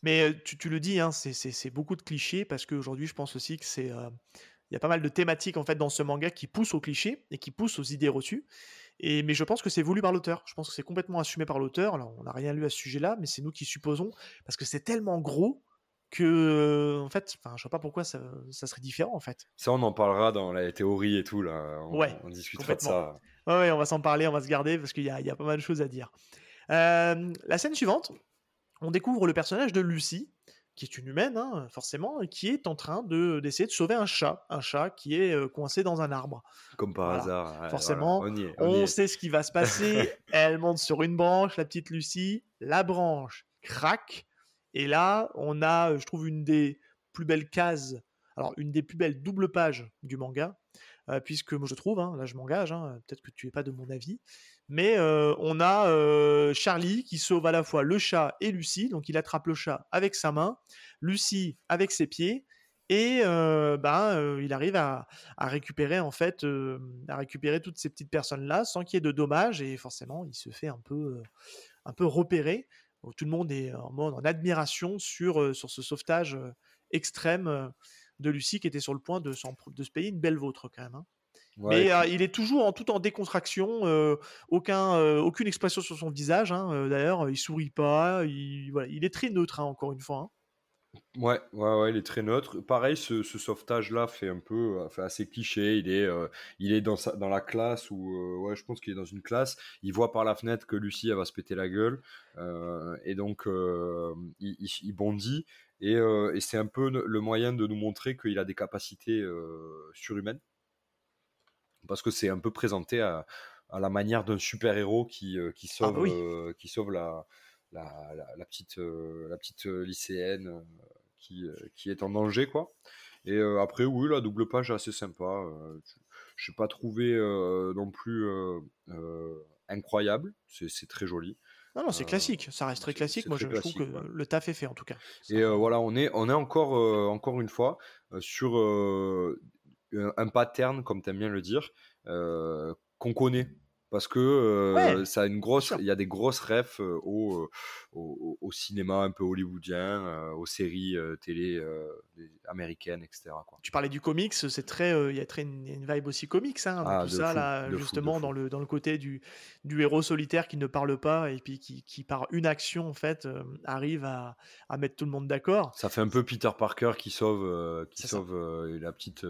A: Mais tu, le dis, hein, c'est beaucoup de clichés parce qu'aujourd'hui je pense aussi que c'est euh, y a pas mal de thématiques en fait dans ce manga qui poussent aux clichés et qui poussent aux idées reçues. Et, mais je pense que c'est voulu par l'auteur. Je pense que c'est complètement assumé par l'auteur. On n'a rien lu à ce sujet-là, mais c'est nous qui supposons, parce que c'est tellement gros que en fait, enfin, je vois pas pourquoi ça, ça, serait différent en fait.
B: Ça, on en parlera dans la théorie et tout là. On,
A: ouais,
B: on discutera de ça.
A: Ouais, on va s'en parler, on va se garder parce qu'il y, y, a pas mal de choses à dire. Euh, la scène suivante, on découvre le personnage de Lucie, qui est une humaine, hein, forcément, qui est en train de, d'essayer de sauver un chat, un chat qui est euh, coincé dans un arbre.
B: Comme par hasard.
A: forcément, on, sait ce qui va se passer. Elle monte sur une branche, la petite Lucie, la branche craque, et là, on a, je trouve, une des plus belles cases, alors une des plus belles doubles pages du manga, euh, puisque moi je trouve, hein, là je m'engage, hein, peut-être que tu es pas de mon avis, mais euh, on a euh, Charlie qui sauve à la fois le chat et Lucie, donc il attrape le chat avec sa main, Lucie avec ses pieds, et ben il arrive à, récupérer en fait, à récupérer toutes ces petites personnes là sans qu'il y ait de dommages, et forcément il se fait un peu, un peu repérer. Tout le monde est en mode en admiration sur, sur ce sauvetage extrême de Lucie qui était sur le point de, de se payer une belle vôtre quand même. Hein. Mais euh, il est toujours en tout en décontraction, euh, aucun, euh, aucune expression sur son visage. Hein, D'ailleurs, il sourit pas. Il, voilà, il est très neutre, hein, encore une fois.
B: Ouais, ouais, ouais, il est très neutre. Pareil, ce, sauvetage-là fait un peu, fait assez cliché. Il est, il est dans, sa, dans la classe où, ouais, je pense qu'il est dans une classe. Il voit par la fenêtre que Lucie elle va se péter la gueule, et donc il, il, bondit. Et, et c'est un peu le moyen de nous montrer qu'il a des capacités surhumaines parce que c'est un peu présenté à, la manière d'un super-héros qui, euh, qui, ah sauve, euh, qui sauve la, la, petite, euh, la petite lycéenne qui, qui est en danger. quoi. Et après, oui, la double page est assez sympa. je n'ai pas trouvé non plus incroyable. C'est très joli.
A: Non, non, c'est classique. Ça reste très classique. Moi, je trouve que le taf est fait en tout cas.
B: Et voilà, on est, on est encore, encore une fois sur un pattern, comme tu aimes bien le dire, euh, qu'on connaît parce que euh, ça a une grosse il y a des grosses refs euh, au, au, cinéma un peu hollywoodien aux séries télé américaines etc quoi.
A: tu parlais du comics c'est très il y a très une, vibe aussi comics hein, ah, tout ça là justement dans le dans le côté du du héros solitaire qui ne parle pas et puis qui, qui par une action en fait arrive à, à, mettre tout le monde d'accord
B: ça fait un peu Peter Parker qui sauve qui sauve la petite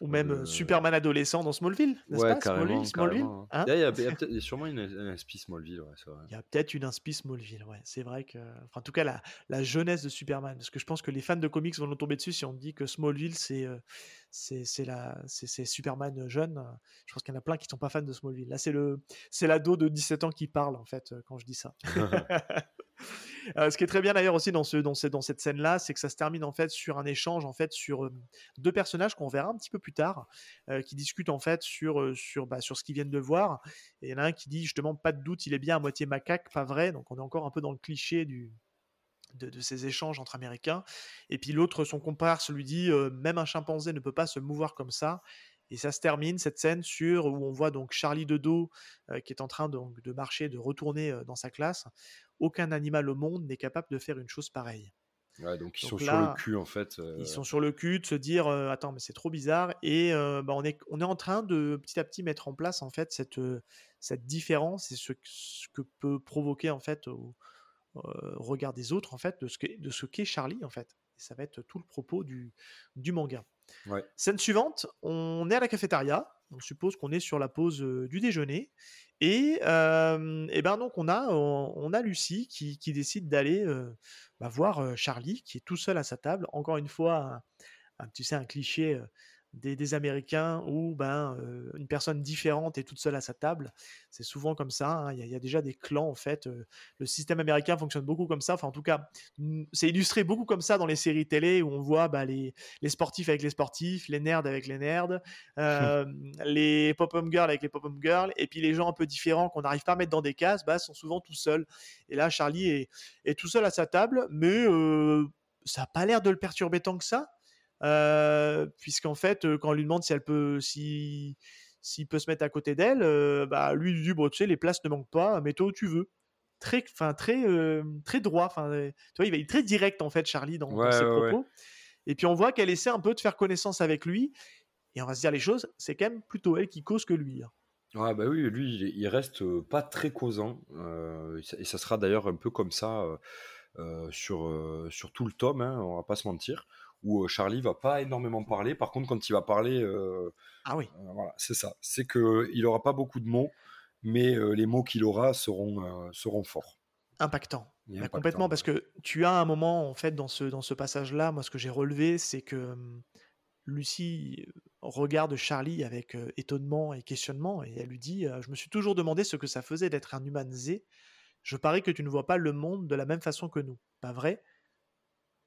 A: ou même Superman adolescent dans Smallville n'est-ce
B: pas? Smallville, Smallville hein il y a, sûrement une, inspi Smallville.
A: il y a peut-être une inspi Smallville, ouais. C'est vrai que. Enfin, en tout cas, la, la, jeunesse de Superman. Parce que je pense que les fans de comics vont nous tomber dessus si on dit que Smallville, c'est euh, c'est c'est Superman jeune. Je pense qu'il y en a plein qui ne sont pas fans de Smallville. Là, c'est l'ado de 17 ans qui parle, en fait, quand je dis ça. Euh, ce qui est très bien d'ailleurs aussi dans, ce, dans, dans cette scène-là, c'est que ça se termine en fait sur un échange en fait sur euh, deux personnages qu'on verra un petit peu plus tard, euh, qui discutent en fait sur, sur, bah, sur ce qu'ils viennent de voir. Et il y en a un qui dit justement pas de doute, il est bien à moitié macaque, pas vrai. Donc on est encore un peu dans le cliché du, de, ces échanges entre Américains. Et puis l'autre, son comparse, lui dit même un chimpanzé ne peut pas se mouvoir comme ça. Et ça se termine cette scène sur où on voit donc Charlie de dos qui est en train donc de marcher, de retourner dans sa classe. Aucun animal au monde n'est capable de faire une chose pareille.
B: Ouais, donc ils sont sur le cul en fait.
A: Ils sont sur le cul de se dire attends mais c'est trop bizarre et bah, on est on est en train de petit à petit mettre en place en fait cette cette différence et ce, que peut provoquer en fait au regard des autres en fait de ce de ce qu'est Charlie en fait. Et ça va être tout le propos du du manga. Scène suivante, on est à la cafétéria. On suppose qu'on est sur la pause du déjeuner. Et, et ben donc on a, on, a Lucie qui, décide d'aller bah, voir Charlie, qui est tout seul à sa table. Encore une fois, tu sais, un cliché des, Américains où ben, euh, une personne différente est toute seule à sa table. C'est souvent comme ça. Hein. Il y, a déjà des clans en fait. Euh, le système américain fonctionne beaucoup comme ça. Enfin, en tout cas, c'est illustré beaucoup comme ça dans les séries télé où on voit bah, les, sportifs avec les sportifs, les nerds avec les nerds, euh, les pop-up girls avec les pop-up girls, et puis les gens un peu différents qu'on n'arrive pas à mettre dans des cases, bah, sont souvent tout seuls. Et là, Charlie est, est tout seul à sa table, mais ça n'a pas l'air de le perturber tant que ça. Euh, puisqu'en fait, euh, quand on lui demande si elle peut, si s'il peut se mettre à côté d'elle, euh, bah lui il dit bon tu sais les places ne manquent pas, mets-toi où tu veux. Très, enfin très, très droit. Enfin, tu vois, il va être très direct en fait, Charlie dans, ses propos. Et puis on voit qu'elle essaie un peu de faire connaissance avec lui. Et on va se dire les choses, c'est quand même plutôt elle qui cause que lui. Hein.
B: Ouais, bah oui, lui, il reste pas très causant. et ça sera d'ailleurs un peu comme ça sur, sur tout le tome, hein, on va pas se mentir, où Charlie va pas énormément parler. Par contre, quand il va parler,
A: ah oui,
B: voilà, c'est ça. C'est qu'il aura pas beaucoup de mots, mais les mots qu'il aura seront, seront forts.
A: Impactant. Bah, complètement, parce que tu as un moment, en fait, dans ce, dans ce passage-là, moi, ce que j'ai relevé, c'est que Lucie regarde Charlie avec étonnement et questionnement, et elle lui dit Je me suis toujours demandé ce que ça faisait d'être un humain zé. Je parie que tu ne vois pas le monde de la même façon que nous. Pas vrai?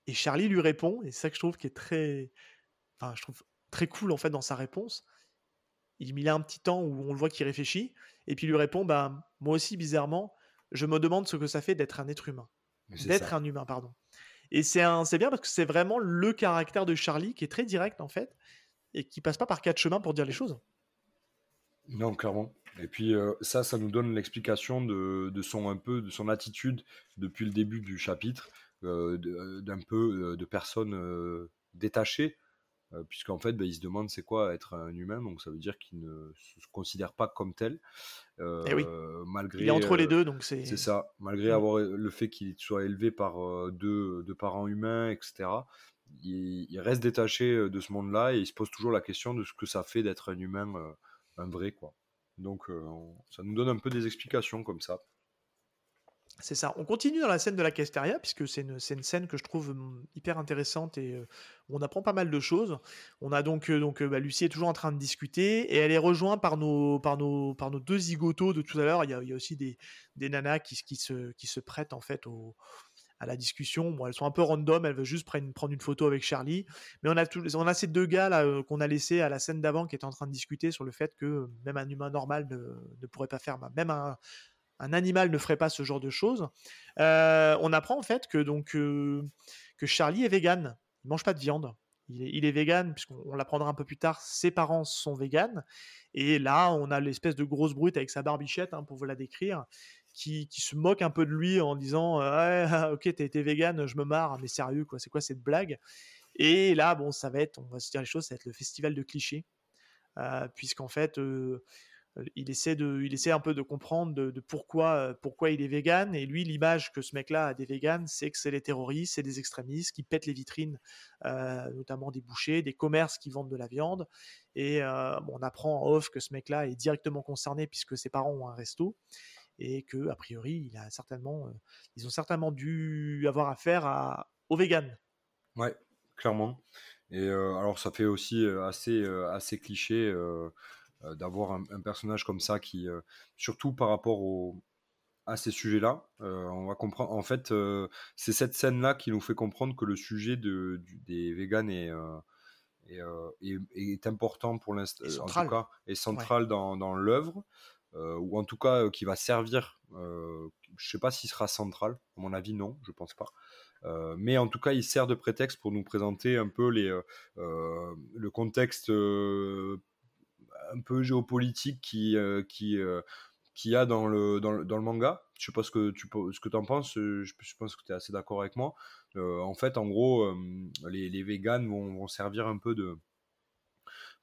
A: Et Charlie lui répond, et c'est ça que je trouve qui est très. Enfin, je trouve très cool, en fait, dans sa réponse. Il met un petit temps où on le voit qu'il réfléchit, et puis il lui répond Bah, moi aussi, bizarrement, je me demande ce que ça fait d'être un être humain. D'être un humain, pardon. Et c'est bien parce que c'est vraiment le caractère de Charlie qui est très direct en fait et qui passe pas par quatre chemins pour dire les choses.
B: Non, clairement. Et puis euh, ça, ça nous donne l'explication de, son un peu de son attitude depuis le début du chapitre, d'un peu euh, de personne détachée euh, puisqu'en fait, bah, il se demande c'est quoi être un humain, donc ça veut dire qu'il ne se considère pas comme tel.
A: Euh, eh oui. malgré, il est entre les euh, deux, donc c'est.
B: C'est ça. Malgré mm. avoir le fait qu'il soit élevé par deux, deux, parents humains, etc. Il, reste détaché de ce monde-là et il se pose toujours la question de ce que ça fait d'être un humain, un vrai, quoi. Donc, ça nous donne un peu des explications comme ça.
A: C'est ça. On continue dans la scène de la Casteria, puisque c'est une, scène que je trouve hum, hyper intéressante et euh, on apprend pas mal de choses. On a donc, euh, euh, bah, Lucie est toujours en train de discuter et elle est rejointe par nos, deux zigotos de tout à l'heure. Il, y a, aussi des, nanas qui, se, prêtent en fait à la discussion. Bon, elles sont un peu random, elles veulent juste prendre, une photo avec Charlie. Mais on a, on a ces deux gars là qu'on a laissés à la scène d'avant qui étaient en train de discuter sur le fait que même un humain normal ne, ne pourrait pas faire, même un un animal ne ferait pas ce genre de choses. Euh, on apprend en fait que donc euh, que Charlie est vegan. Il mange pas de viande. Il est, vegan puisqu'on l'apprendra un peu plus tard. Ses parents sont véganes. Et là, on a l'espèce de grosse brute avec sa barbichette, hein, pour vous la décrire, qui, se moque un peu de lui en disant ouais, ok, t'as été vegan, je me marre, mais sérieux quoi, c'est quoi cette blague? Et là, bon, ça va être, on va se dire les choses, ça va être le festival de clichés, euh, puisqu'en fait il essaie, de, il essaie un peu de comprendre de, pourquoi, euh, pourquoi il est vegan. Et lui, l'image que ce mec-là a des vegans, c'est que c'est les terroristes, c'est des extrémistes qui pètent les vitrines, euh, notamment des bouchers, des commerces qui vendent de la viande. Et euh, on apprend en off que ce mec-là est directement concerné puisque ses parents ont un resto et que a priori, il a certainement, ils ont certainement dû avoir affaire à, aux véganes.
B: Ouais, clairement. Et alors, ça fait aussi assez, assez cliché. Euh, d'avoir un, personnage comme ça qui, euh, surtout par rapport au, à ces sujets-là, euh, on va comprendre. En fait, c'est cette scène-là qui nous fait comprendre que le sujet de, des véganes est, est, important pour l'instant, en tout cas, est central dans, dans l'œuvre, ou en tout cas qui va servir. je sais pas s'il sera central, à mon avis, non, je pense pas. mais en tout cas, il sert de prétexte pour nous présenter un peu les, le contexte un peu géopolitique qui, euh, qui, euh, qui a dans le, dans le, dans le, manga. Je sais pas ce que tu ce que en penses, euh, je, pense que tu es assez d'accord avec moi. en fait, en gros, les, les véganes vont, servir un peu de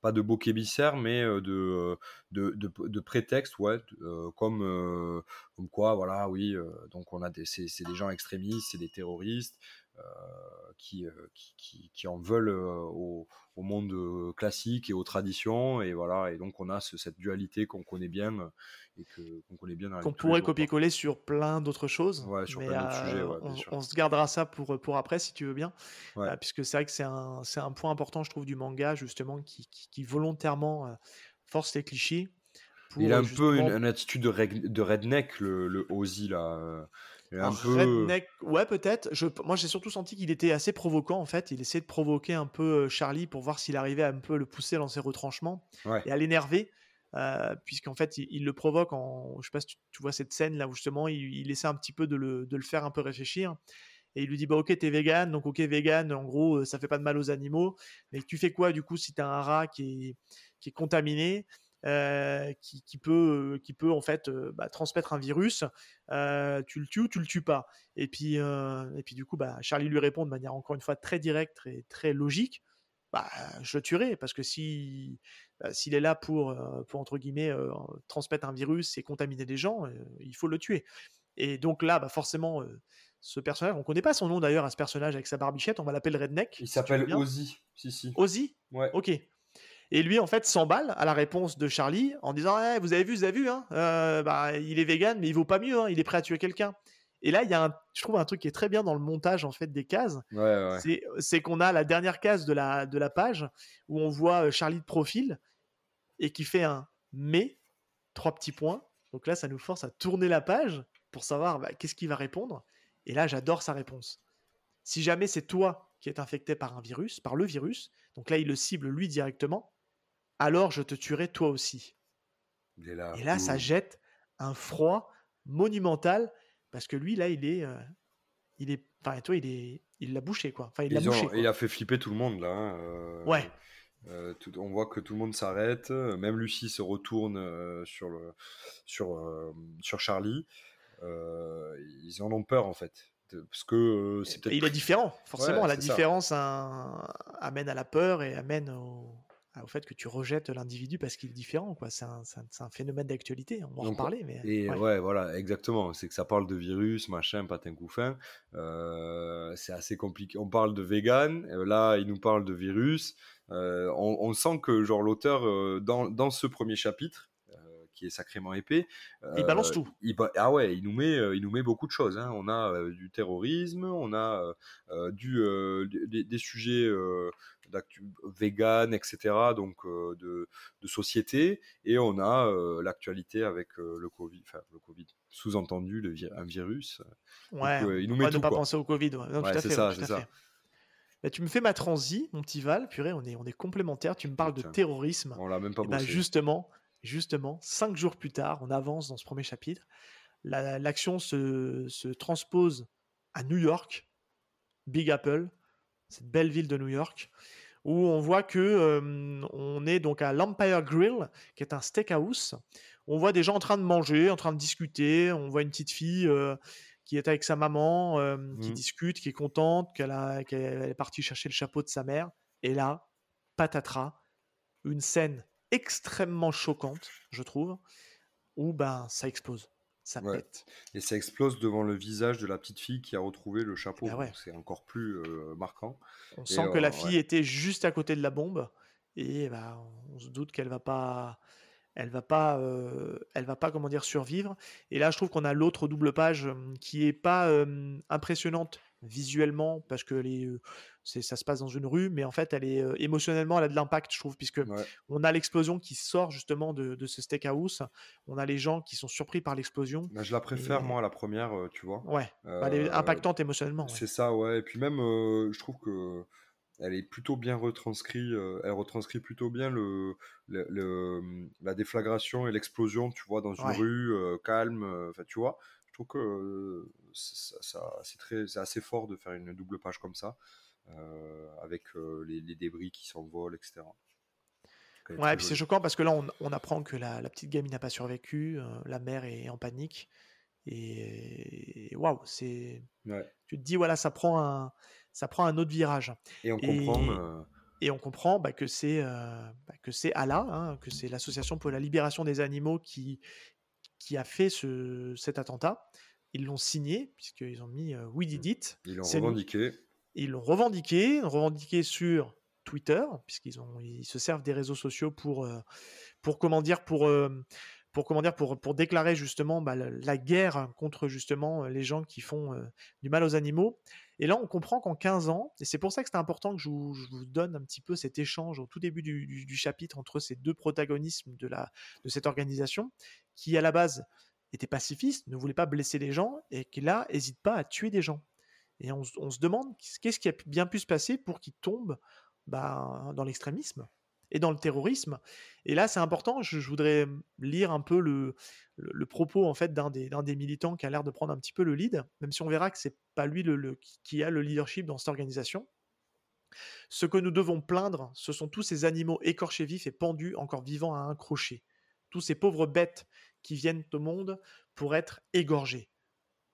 B: pas de bouc émissaire, mais de, de, de, prétexte, ouais, comme, comme quoi, voilà, oui, donc on a c'est, des gens extrémistes, c'est des terroristes, qui, euh, qui, qui, qui, en veulent euh, au, au, monde classique et aux traditions. Et voilà, et donc on a cette dualité qu'on connaît bien et qu'on connaît bien
A: Qu'on pourrait copier-coller sur plein d'autres choses.
B: Ouais, sur plein d'autres sujets. Ouais,
A: on, se gardera ça pour, pour après si tu veux bien. puisque c'est vrai que c'est un, un point important, je trouve, du manga, justement, qui, qui, volontairement force les clichés.
B: il a un peu une, attitude de, de redneck, le, le Ozzy, là
A: un, peu... redneck, ouais peut-être. Je, moi j'ai surtout senti qu'il était assez provoquant en fait. Il essayait de provoquer un peu euh, Charlie pour voir s'il arrivait à un peu le pousser dans ses retranchements et à l'énerver. Euh, puisqu'en fait il, le provoque en je sais pas si tu, vois cette scène là où justement il, essaie un petit peu de le, de le, faire un peu réfléchir et il lui dit bah ok t'es vegan donc ok vegan en gros euh, ça fait pas de mal aux animaux mais tu fais quoi du coup si t'as un rat qui est, qui est contaminé? Euh, qui, peut, qui peut en fait euh, bah, transmettre un virus. Euh, tu le tues ou tu le tues pas. Et puis, et puis du coup, bah, Charlie lui répond de manière encore une fois très directe et très logique. Bah, je le tuerai parce que si bah, s'il est là pour, pour entre guillemets transmettre un virus et contaminer des gens, il faut le tuer. Et donc là, bah, forcément, ce personnage. On connaît pas son nom d'ailleurs à ce personnage avec sa barbichette. On va l'appeler Redneck.
B: Il s'appelle Ozzy. Si, si.
A: Ozzy?
B: Ouais.
A: Ok. Et lui, en fait, s'emballe à la réponse de Charlie en disant Eh, Vous avez vu, vous avez vu, hein euh, bah, il est vegan, mais il vaut pas mieux, hein, il est prêt à tuer quelqu'un. Et là, il y a, un, je trouve, un truc qui est très bien dans le montage en fait des cases.
B: Ouais, ouais.
A: C'est, c'est qu'on a la dernière case de la, de la page où on voit euh, Charlie de profil et qui fait un mais, trois petits points. Donc là, ça nous force à tourner la page pour savoir bah, qu'est-ce qu'il va répondre. Et là, j'adore sa réponse. Si jamais c'est toi qui es infecté par un virus, par le virus, donc là, il le cible lui directement, alors je te tuerai toi aussi.
B: Là.
A: Et là, ça jette un froid monumental parce que lui, là, il est, euh, il est, enfin, toi, il est, il l'a bouché quoi. Enfin, il l'a bouché. quoi.
B: il a fait flipper tout le monde là. hein, euh,
A: Ouais.
B: euh, tout- on voit que tout le monde s'arrête. Même Lucie se retourne sur, le, sur, sur Charlie. Ils en ont peur en fait. Parce que c'est
A: il est différent, forcément.
B: Ouais,
A: la différence hein, amène à la peur et amène au, au fait que tu rejettes l'individu parce qu'il est différent. quoi. C'est un, un- un phénomène d'actualité. On va en reparler. Mais,
B: Et
A: ouais.
B: ouais. voilà, exactement. C'est que ça parle de virus, machin, patin couffin. Euh, c'est assez compliqué. On parle de vegan, euh, là, il nous parle de virus. Euh, on, on sent que, genre, l'auteur, euh, dans, dans ce premier chapitre, qui est sacrément épais,
A: Il balance
B: euh,
A: tout.
B: il ah ouais, il nous met, euh, il nous met beaucoup de choses. hein. On a euh, du terrorisme, on a du, des, des sujets d'actu- vegan, etc. Donc de, de société, et on a l'actualité avec le Covid, enfin le Covid, sous-entendu le vi- un virus.
A: Ouais,
B: euh, il nous
A: on
B: met
A: va ne
B: tout,
A: pas
B: quoi.
A: penser au Covid. ouais. Tout
B: Ouais, c'est ça,
A: tout
B: c'est ça.
A: Bah, tu me fais ma transi, mon petit Val. Purée, on est, on est complémentaires. Tu me parles de terrorisme.
B: On l'a même pas
A: bah, justement, justement, cinq jours plus tard, on avance dans ce premier chapitre. La- L'action se, se transpose à New York, Big Apple, cette belle ville de New York, où on voit que euh, on est donc à l'Empire Grill, qui est un steakhouse. On voit des gens en train de manger, en train de discuter. On voit une petite fille euh, qui est avec sa maman, euh, qui
B: Mhm.
A: discute, qui est contente, qu'elle est partie chercher le chapeau de sa mère. Et là, patatras, une scène extrêmement choquante, je trouve, où ben ça explose, ça
B: Ouais.
A: pète.
B: Et ça explose devant le visage de la petite fille qui a retrouvé le chapeau.
A: Bah ouais.
B: donc C'est encore plus euh, marquant.
A: On
B: Et,
A: sent que la
B: euh,
A: fille était juste à côté de la bombe et ben, on se doute qu'elle va pas, elle va pas, euh, elle va pas comment dire survivre. Et là, je trouve qu'on a l'autre double page qui est pas impressionnante visuellement parce que les, c'est, ça se passe dans une rue, mais en fait, elle est euh, émotionnellement, elle a de l'impact, je trouve, puisque
B: Ouais.
A: on a l'explosion qui sort justement de, de ce steakhouse. On a les gens qui sont surpris par l'explosion.
B: Bah, je la préfère,
A: Et-
B: moi, à la première, tu vois.
A: Ouais, bah, elle est
B: Euh,
A: impactante émotionnellement. ouais.
B: C'est ça, ouais. Et puis même, je trouve que elle est plutôt bien retranscrit. euh, elle retranscrit plutôt bien le, le- le- la déflagration et l'explosion, tu vois, dans une
A: Ouais.
B: rue euh, calme. Enfin, tu vois. Je trouve que ça, ça- c'est très, c'est assez fort de faire une double page comme ça, avec les, les débris qui s'envolent, etc.
A: Ouais, puis c'est choquant parce que là, on, on apprend que la, la petite gamine n'a pas survécu, la mère est en panique. Et waouh, c'est.
B: Ouais.
A: Tu te dis, voilà, ça prend un, ça prend un autre virage.
B: Et on
A: Et-
B: comprend. euh,
A: Et on comprend bah, que c'est euh, bah, que c'est Allah, hein, que c'est l'association pour la libération des animaux qui, qui a fait ce, cet attentat. Ils l'ont signé, puisqu'ils ont mis euh, We Did It.
B: ils l'ont
A: nous.
B: revendiqué.
A: Ils l'ont revendiqué, revendiqué sur Twitter, puisqu'ils ont, ils se servent des réseaux sociaux pour, euh, pour comment dire, pour, euh, pour comment dire, pour, pour déclarer justement bah, la, la guerre contre justement les gens qui font euh, du mal aux animaux. Et là, on comprend qu'en 15 ans, et c'est pour ça que c'est important que je vous, vous donne un petit peu cet échange au tout début du, chapitre entre ces deux protagonismes de, cette organisation, qui à la base était pacifiste, ne voulait pas blesser les gens, et qui là, n'hésite pas à tuer des gens. Et on, se- demande qu'est-ce qui a bien pu se passer pour qu'ils tombent bah, dans l'extrémisme et dans le terrorisme. Et là, c'est important. Je, voudrais lire un peu le, propos en fait d'un des, militants qui a l'air de prendre un petit peu le lead, même si on verra que c'est pas lui qui- a le leadership dans cette organisation. Ce que nous devons plaindre, ce sont tous ces animaux écorchés vifs et pendus, encore vivants à un crochet. Tous ces pauvres bêtes qui viennent au monde pour être égorgées.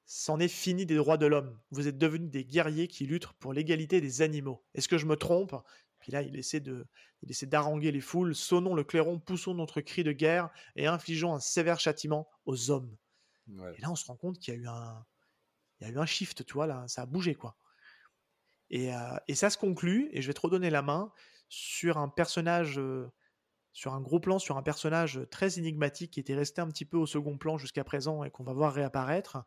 A: C'en est fini des droits de l'homme. Vous êtes devenus des guerriers qui luttent pour l'égalité des animaux. Est-ce que je me trompe? Puis là, il essaie de, il essaie d'haranguer les foules. Sonnons le clairon, poussons notre cri de guerre et infligeons un sévère châtiment aux hommes.
B: Ouais.
A: Et là, on se rend compte qu'il y a eu un, il y a eu un shift, tu vois, là, ça a bougé, quoi. Et, et ça se conclut, et je vais te redonner la main, sur un personnage, sur un gros plan, sur un personnage très énigmatique qui était resté un petit peu au second plan jusqu'à présent et qu'on va voir réapparaître,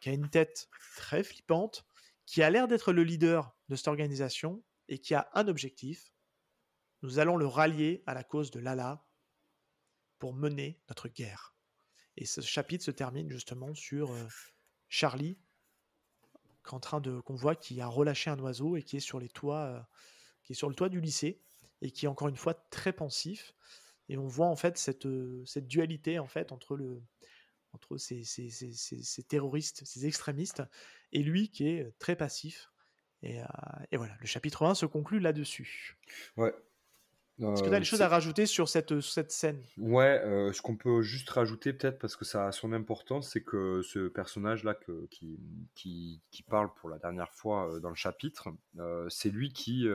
A: qui a une tête très flippante, qui a l'air d'être le leader de cette organisation et qui a un objectif. Nous allons le rallier à la cause de Lala pour mener notre guerre. Et ce chapitre se termine justement sur Charlie, en train de qu'on voit qui a relâché un oiseau et qui est sur les toits qui est sur le toit du lycée et qui est encore une fois très pensif. Et on voit en fait cette, euh, cette dualité en fait entre, le, entre ces, ces, ces, ces, terroristes, ces extrémistes, et lui qui est très passif. Et, euh, et voilà, le chapitre 1 se conclut là-dessus.
B: Ouais,
A: est-ce que tu as des choses à rajouter sur cette, cette scène?
B: Ouais, euh, ce qu'on peut juste rajouter peut-être parce que ça a son importance, c'est que ce personnage-là qui, qui, qui, parle pour la dernière fois euh, dans le chapitre, euh, c'est lui qui,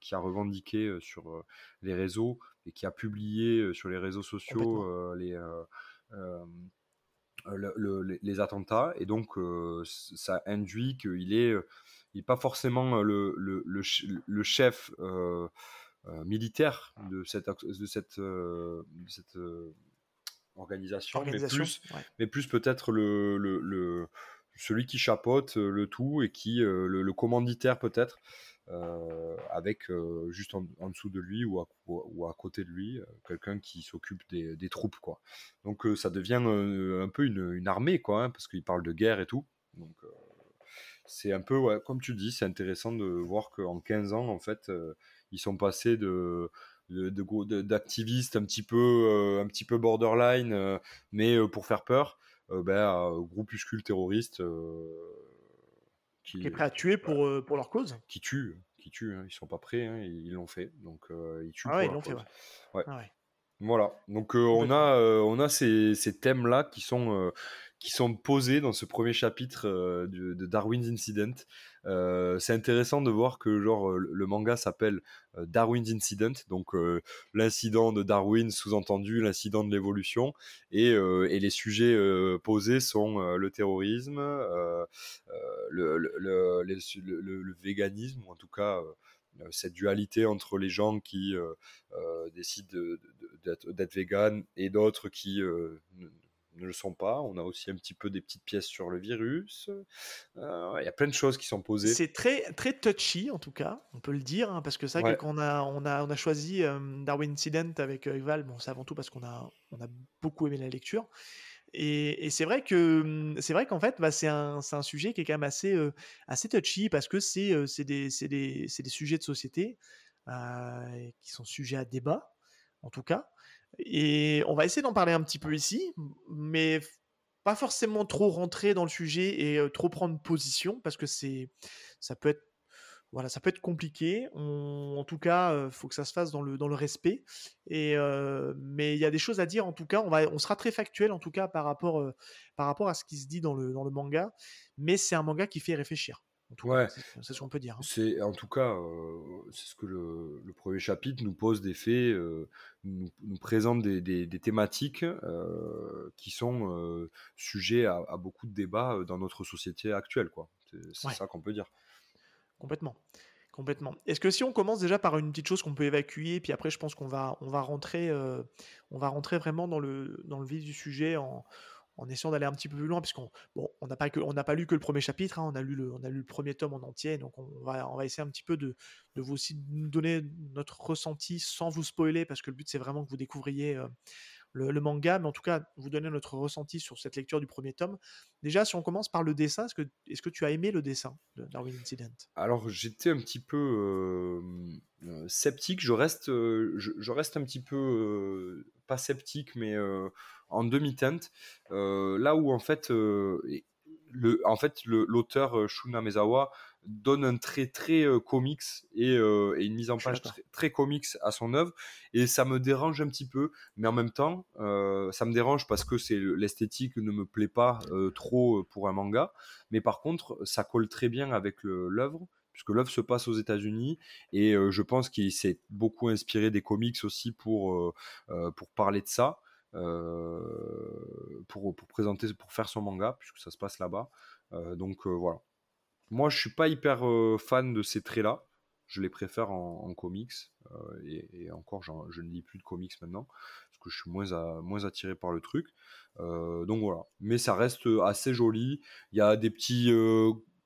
B: qui a revendiqué sur les réseaux et qui a publié sur les réseaux sociaux les, les attentats. Et donc, ça induit qu'il est, il pas forcément le, le, le, le chef euh, militaire de cette, de cette, de cette organisation, mais plus, mais plus peut-être le, celui qui chapeaute le tout et qui le, commanditaire peut-être avec juste en, dessous de lui ou à, ou à côté de lui quelqu'un qui s'occupe des, des, troupes quoi. Donc ça devient un peu une, une armée quoi hein, parce qu'il parle de guerre et tout. Donc c'est un peu ouais, comme tu dis c'est intéressant de voir qu'en 15 ans en fait ils sont passés de d'activistes un petit peu euh, un petit peu borderline euh, mais euh, pour faire peur ben, à groupuscule terroriste
A: qui, est prêt à tuer pour, pour leur cause.
B: Qui tue qui tue hein. ils sont pas prêts hein, ils l'ont fait donc ils tuent
A: ah ouais, ils l'ont fait ouais.
B: Ah voilà. Donc on a on a ces, ces thèmes là qui sont qui sont posés dans ce premier chapitre de, de, Darwin's Incident. Euh, c'est intéressant de voir que genre euh, le manga s'appelle euh, Darwin's Incident, donc l'incident de Darwin, sous-entendu l'incident de l'évolution, et, et, les sujets posés sont le terrorisme, le, le, le, le, véganisme, ou en tout cas cette dualité entre les gens qui décident d'être vegan et d'autres qui ne le sont pas. On a aussi un petit peu des petites pièces sur le virus. Euh, il y a plein de choses qui sont posées.
A: C'est très, très touchy, en tout cas, on peut le dire, hein, parce que ça, qu'on a, on a, on a choisi euh, Darwin Incident avec euh, Eval, bon, c'est avant tout parce qu'on a, on a beaucoup aimé la lecture. Et, c'est vrai que hum, c'est vrai qu'en fait, bah, c'est un, un, sujet qui est quand même assez, assez touchy parce que c'est des, des, des, sujets de société qui sont sujets à débat, en tout cas. Et on va essayer d'en parler un petit peu ici, mais pas forcément trop rentrer dans le sujet et trop prendre position parce que ça peut être voilà ça peut être compliqué en tout cas il faut que ça se fasse dans le dans le respect et mais il y a des choses à dire en tout cas on va on sera très factuel en tout cas par rapport par rapport à ce qui se dit dans le dans le manga mais c'est un manga qui fait réfléchir
B: ouais.
A: C'est ce qu'on peut dire. Hein.
B: C'est en tout cas, c'est ce que le, premier chapitre nous pose des faits, nous, présente des, des, thématiques qui sont sujets à, beaucoup de débats dans notre société actuelle, quoi. C'est ça qu'on peut dire.
A: Complètement. Complètement. Est-ce que si on commence déjà par une petite chose qu'on peut évacuer, puis après je pense qu'on va, on va rentrer, on va rentrer vraiment dans le, dans le vif du sujet en, en essayant d'aller un petit peu plus loin, puisqu'on bon, on n'a pas, pas lu que le premier chapitre, hein, on, a lu le, on a lu le premier tome en entier, donc on va, on va essayer un petit peu de, de vous aussi donner notre ressenti sans vous spoiler, parce que le but c'est vraiment que vous découvriez euh, le, manga, mais en tout cas vous donner notre ressenti sur cette lecture du premier tome. Déjà, si on commence par le dessin, est-ce que, tu as aimé le dessin de Darwin Incident?
B: Alors j'étais un petit peu euh, euh, sceptique, je reste, je, reste un petit peu, pas sceptique, mais en demi-teinte, euh, là où en fait, euh, le, en fait l'auteur euh, Shuna Mezawa donne un trait très comics et, une mise en page très, comics à son œuvre. Et ça me dérange un petit peu mais en même temps ça me dérange parce que c'est l'esthétique ne me plaît pas trop pour un manga. Mais par contre ça colle très bien avec l'œuvre puisque l'œuvre se passe aux États-Unis et je pense qu'il s'est beaucoup inspiré des comics aussi pour pour parler de ça. euh, pour, pour, présenter, pour faire son manga, puisque ça se passe là-bas. donc voilà. Moi, je suis pas hyper fan de ces traits-là. Je les préfère en, comics. Et, encore, je ne lis plus de comics maintenant parce que je suis moins, moins attiré par le truc. donc voilà. Mais ça reste assez joli. Il y a des petits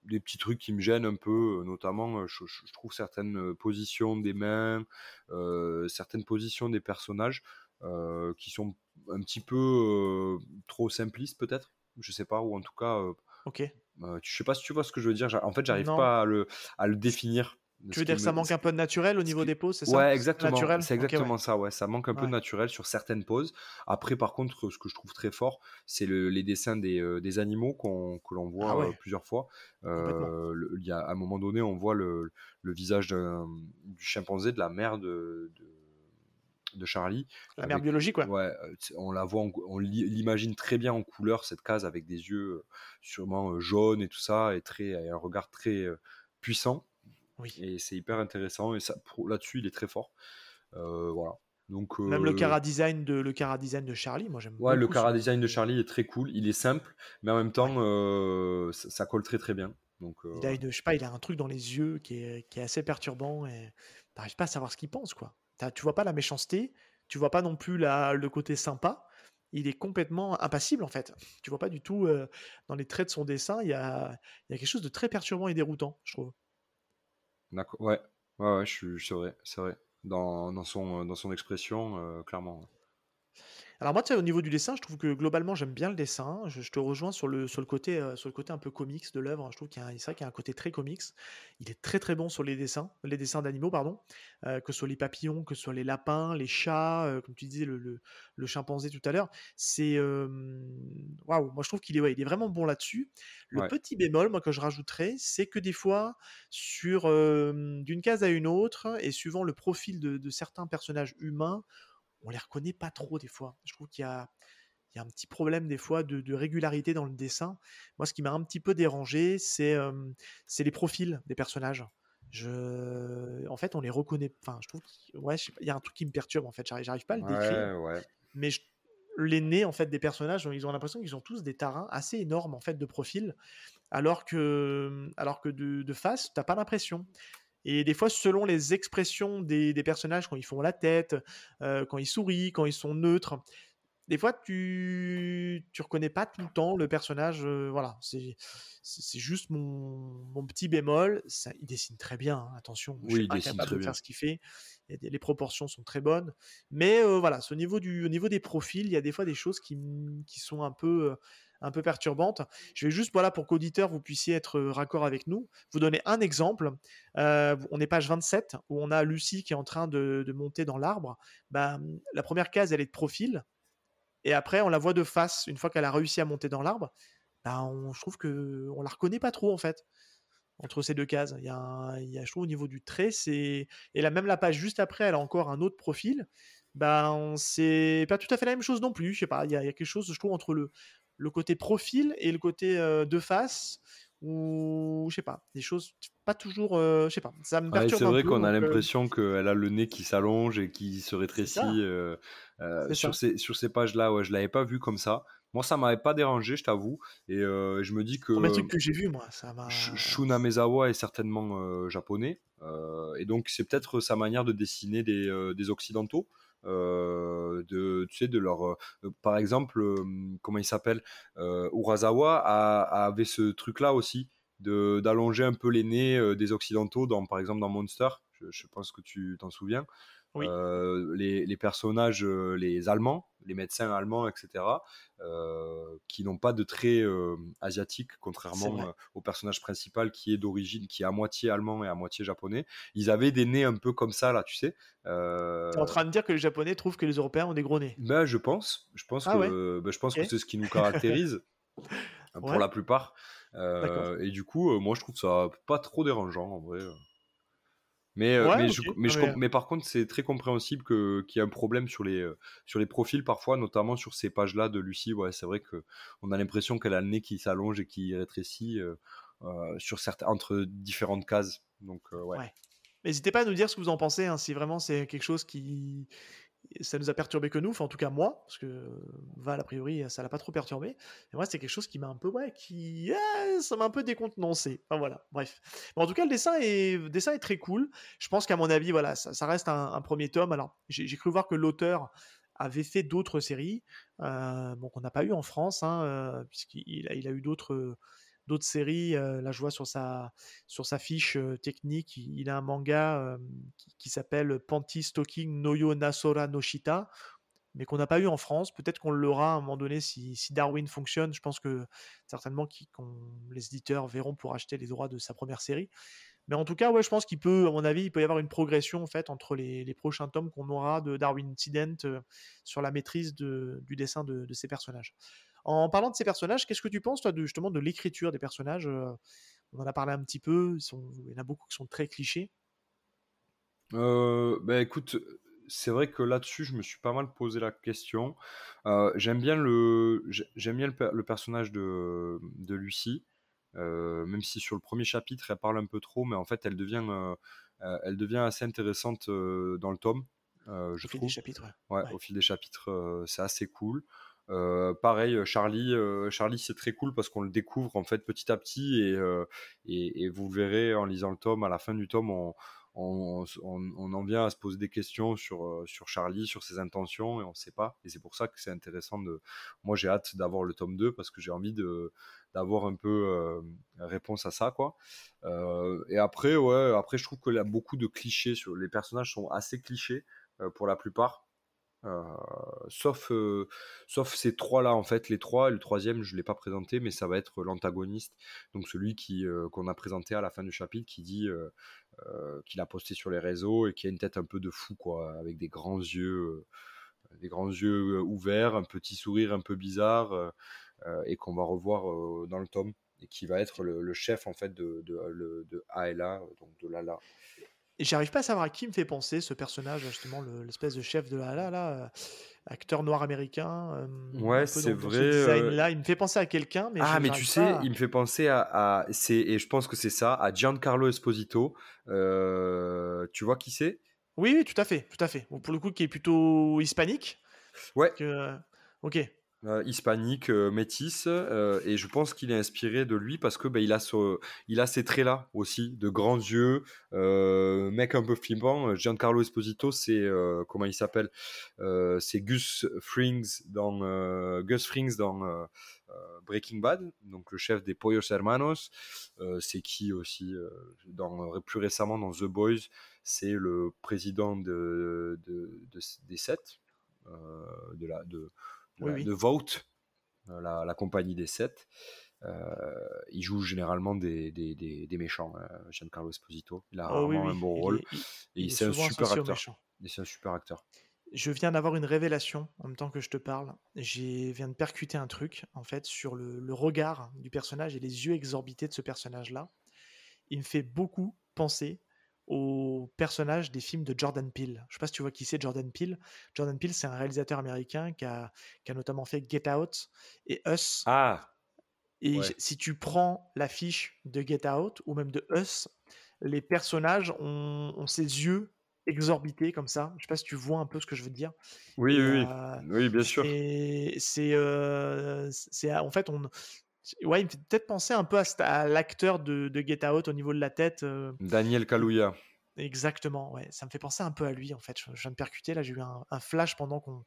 B: des petits trucs qui me gênent un peu, notamment je, trouve certaines positions des mains, certaines positions des personnages qui sont un petit peu trop simplistes peut-être, je sais pas, ou en tout cas,
A: ok.
B: je sais pas si tu vois ce que je veux dire. En fait, j'arrive pas à le, à le définir.
A: Tu veux dire que ça manque un peu de naturel au niveau des poses, c'est ça?
B: Ouais, exactement. C'est exactement ça, ouais. Ça manque un peu de naturel sur certaines poses. Après, par contre, ce que je trouve très fort, c'est le, les dessins des, euh, des animaux qu'on, que l'on voit ah euh, plusieurs fois. Euh, il y a, à un moment donné, on voit le, le visage du chimpanzé, de la mère de, de Charlie.
A: La mère biologique, ouais.
B: Ouais, on la voit, on l'imagine très bien en couleur, cette case avec des yeux sûrement jaunes et tout ça, et, très, et un regard très puissant. Et c'est hyper intéressant. Et ça, là-dessus, il est très fort. Euh, voilà. Donc,
A: Même le euh, cara design de le cara design de Charlie, moi j'aime.
B: Ouais, le cara design de Charlie est très cool. Il est simple, mais en même temps, euh, ça, colle très très bien. Donc,
A: il a je sais pas, il a un truc dans les yeux qui est, qui est assez perturbant et t'arrives pas à savoir ce qu'il pense quoi. Tu vois pas la méchanceté, tu vois pas non plus la, le côté sympa. Il est complètement impassible en fait. Tu vois pas du tout dans les traits de son dessin, il y a, y a quelque chose de très perturbant et déroutant, je trouve.
B: D'accord. Ouais. Ouais, ouais, c'est vrai, c'est vrai. Dans, dans, son, dans son expression, euh, clairement.
A: Alors moi, tu sais, au niveau du dessin, je trouve que globalement, j'aime bien le dessin. Je, te rejoins sur le, sur le côté, euh, sur le côté un peu comics de l'œuvre. Je trouve qu'il y a, qu'il y a un côté très comics. Il est très très bon sur les dessins, les dessins d'animaux, pardon, euh, que ce soit les papillons, que ce soit les lapins, les chats, euh, comme tu disais, le, le, chimpanzé tout à l'heure. C'est waouh, moi je trouve qu'il est, ouais, il est vraiment bon là-dessus. Le petit bémol, moi que je rajouterais, c'est que des fois, sur d'une case à une autre, et suivant le profil de, de certains personnages humains, on les reconnaît pas trop des fois. Je trouve qu'il y a, il y a un petit problème des fois de, régularité dans le dessin. Moi, ce qui m'a un petit peu dérangé, c'est les profils des personnages. Je... En fait, on les reconnaît. Enfin, je trouve qu'il ouais, y a un truc qui me perturbe en fait. J'arrive pas à le décrire. Mais les nez en fait des personnages, ils ont l'impression qu'ils ont tous des tarins assez énormes en fait de profil, alors que alors que de, de face, t'as pas l'impression. Et des fois, selon les expressions des, personnages, quand ils font la tête, euh, quand ils sourient, quand ils sont neutres, des fois, tu tu reconnais pas tout le temps le personnage. Euh, voilà, c'est c'est juste mon, petit bémol. Ça, il dessine très bien. Hein, attention,
B: oui, je suis pas capable
A: de faire ce qu'il fait. les proportions sont très bonnes. Mais euh, voilà, au niveau du au niveau des profils, il y a des fois des choses qui, qui sont un peu un peu perturbante. Je vais juste, voilà, pour qu'auditeurs, vous puissiez être raccord avec nous, vous donner un exemple. On est page 27, où on a Lucie qui est en train de, monter dans l'arbre. Ben, la première case, elle est de profil. Et après, on la voit de face, une fois qu'elle a réussi à monter dans l'arbre. Ben, on, je trouve que on la reconnaît pas trop, en fait entre ces deux cases. Il y a, je trouve, au niveau du trait, c'est et là même la page juste après, elle a encore un autre profil. Ben c'est pas tout à fait la même chose non plus. Je sais pas, il y a quelque chose, je trouve, entre le le côté profil et le côté de face ou je sais pas des choses pas toujours euh, je sais pas ça me perturbe
B: c'est vrai qu'on a euh, l'impression qu'elle a le nez qui s'allonge et qui se rétrécit sur ces sur ces pages là ouais je l'avais pas vu comme ça. Moi ça m'avait pas dérangé je t'avoue et je me dis que
A: le truc que j'ai vu moi ça m'a
B: Shuna Mezawa est certainement japonais et donc c'est peut-être sa manière de dessiner des, des occidentaux de, tu sais, de leur, euh, par exemple, euh, comment il s'appelle, Urasawa avait ce truc-là aussi d'allonger un peu les nez des occidentaux dans, par exemple, dans Monster. Je, pense que tu t'en souviens. Les, les, personnages, les Allemands, les médecins allemands, etc., euh, qui n'ont pas de traits euh, asiatiques, contrairement euh, au personnage principal qui est d'origine, qui est à moitié allemand et à moitié japonais. Ils avaient des nez un peu comme ça, là, tu sais.
A: Euh... es en train de dire que les Japonais trouvent que les Européens ont des gros nez
B: ben, Je pense. Je pense ah que, ben, je pense que c'est ce qui nous caractérise, pour la plupart. et du coup, moi, je trouve ça pas trop dérangeant, en vrai. Mais, mais, mais, mais, par contre, c'est très compréhensible qu'il y ait un problème sur les, sur les profils parfois, notamment sur ces pages-là de Lucie. Ouais, c'est vrai qu'on a l'impression qu'elle a le nez qui s'allonge et qui rétrécit euh, sur certains, entre différentes cases. Donc, ouais.
A: N'hésitez pas à nous dire ce que vous en pensez, hein, si vraiment c'est quelque chose qui, ça nous a perturbé que nous, enfin en tout cas moi, parce que Val a priori ça l'a pas trop perturbé. Et moi c'est quelque chose qui m'a un peu ouais, qui ah, ça m'a un peu décontenancé. Enfin voilà, bref. Mais en tout cas le dessin est dessin est très cool. Je pense qu'à mon avis voilà ça, reste un, premier tome. Alors j'ai cru voir que l'auteur avait fait d'autres séries, euh, bon qu'on n'a pas eu en France, hein, euh, puisqu'il a, il a eu d'autres d'autres séries. Euh, là, je vois sur sa, sur sa fiche technique, il, a un manga qui, s'appelle Panty Stalking Noyo Nasora Noshita, mais qu'on n'a pas eu en France. Peut-être qu'on l'aura à un moment donné si, Darwin fonctionne. Je pense que certainement qui, les éditeurs verront pour acheter les droits de sa première série. Mais en tout cas, ouais, je pense qu'il peut, à mon avis, il peut y avoir une progression en fait entre les, prochains tomes qu'on aura de Darwin Incident sur la maîtrise du dessin de, de, ces personnages. En parlant de ces personnages, qu'est-ce que tu penses, toi, de, justement, de l'écriture des personnages euh, On en a parlé un petit peu, il y en a beaucoup qui sont très clichés.
B: Euh, bah, écoute, c'est vrai que là-dessus, je me suis pas mal posé la question. Euh, j'aime bien le, j'aime bien le, personnage de, de Lucie, même si sur le premier chapitre, elle parle un peu trop, mais en fait, elle devient, elle devient assez intéressante dans le tome. je
A: au fil des chapitres.
B: Ouais. au fil des chapitres, c'est assez cool. Euh, pareil, Charlie, euh, Charlie c'est très cool parce qu'on le découvre en fait petit à petit et, euh, et, vous verrez en lisant le tome, à la fin du tome, on, on, on, en vient à se poser des questions sur, sur Charlie, sur ses intentions et on ne sait pas. Et c'est pour ça que c'est intéressant de. Moi j'ai hâte d'avoir le tome 2 parce que j'ai envie de d'avoir un peu réponse à ça quoi. et après ouais, après je trouve qu'il y a beaucoup de clichés sur les personnages sont assez clichés pour la plupart. Euh, sauf, euh, sauf ces trois-là, en fait, les trois, le troisième, je ne l'ai pas présenté, mais ça va être l'antagoniste, donc celui qui, euh, qu'on a présenté à la fin du chapitre, qui dit qu'il a posté sur les réseaux et qui a une tête un peu de fou, quoi, avec des grands yeux, des grands yeux ouverts, un petit sourire un peu bizarre, et qu'on va revoir dans le tome, et qui va être le, chef, en fait, de, de, de ALA, donc de Lala.
A: J'arrive pas à savoir à qui me fait penser ce personnage, justement, l'espèce de chef de la là, là, euh, acteur noir américain.
B: Euh, ouais, c'est vrai.
A: Euh, là, il me fait penser à quelqu'un, mais
B: ah, mais tu sais, il me fait penser à, c'est et je pense que c'est ça, à Giancarlo Esposito. tu vois qui c'est?
A: Oui, oui, tout à fait, tout à fait. pour le coup, qui est plutôt hispanique.
B: Ouais.
A: ok.
B: Euh, hispanique, euh, métisse, euh, et je pense qu'il est inspiré de lui parce que bah, il, a a ces traits-là aussi, de grands yeux, mec un peu flippant. Giancarlo Esposito, c'est comment il s'appelle C'est Gus Frings dans Gus Frings dans Breaking Bad, donc le chef des Pollos Hermanos. c'est qui aussi dans, plus récemment dans The Boys, c'est le président de, des sept, de la de Vote, euh, la, compagnie des sept. Euh, il joue généralement des, des, des, méchants, euh, Giancarlo Esposito. Il a oh vraiment un bon rôle. et c'est un super acteur. c'est un super acteur.
A: Je viens d'avoir une révélation en même temps que je te parle. Je viens de percuter un truc, en fait, sur le, le regard du personnage et les yeux exorbités de ce personnage-là. Il me fait beaucoup penser au personnage des films de Jordan Peele. Je sais pas si tu vois qui c'est Jordan Peele. Jordan Peele, c'est un réalisateur américain qui a, qui a, notamment fait Get Out et Us.
B: Ah
A: Et si tu prends l'affiche de Get Out ou même de Us, les personnages ont, ont, ces yeux exorbités comme ça. Je sais pas si tu vois un peu ce que je veux dire.
B: Oui, oui, euh, oui, bien sûr.
A: C'est, euh, c'est, en fait, on, Ouais, il me fait peut-être penser un peu à, l'acteur de, Get Out au niveau de la tête. Euh.
B: Daniel Kaluuya.
A: Exactement, ouais. Ça me fait penser un peu à lui, en fait. Je, viens de percuter, là, j'ai eu un, flash pendant qu'on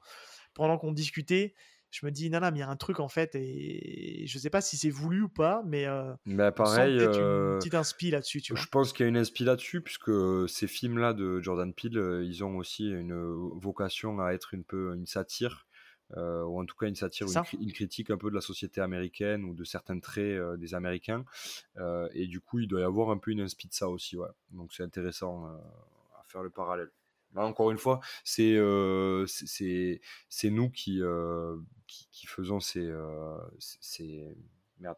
A: pendant qu'on discutait. Je me dis, non, non, mais il y a un truc, en fait, et je sais pas si c'est voulu ou pas, mais, euh,
B: mais pareil,
A: une euh, petite inspi là-dessus, tu vois.
B: Je pense qu'il y a une inspi là-dessus, puisque ces films-là de Jordan Peele, ils ont aussi une vocation à être une peu une satire euh, ou en tout cas une satire, une, une, critique un peu de la société américaine ou de certains traits euh, des Américains. Euh, et du coup, il doit y avoir un peu une inspi de ça aussi. Ouais. Donc c'est intéressant à faire le parallèle. Là, encore une fois, c'est c'est nous qui, qui, qui, faisons ces, ces merde.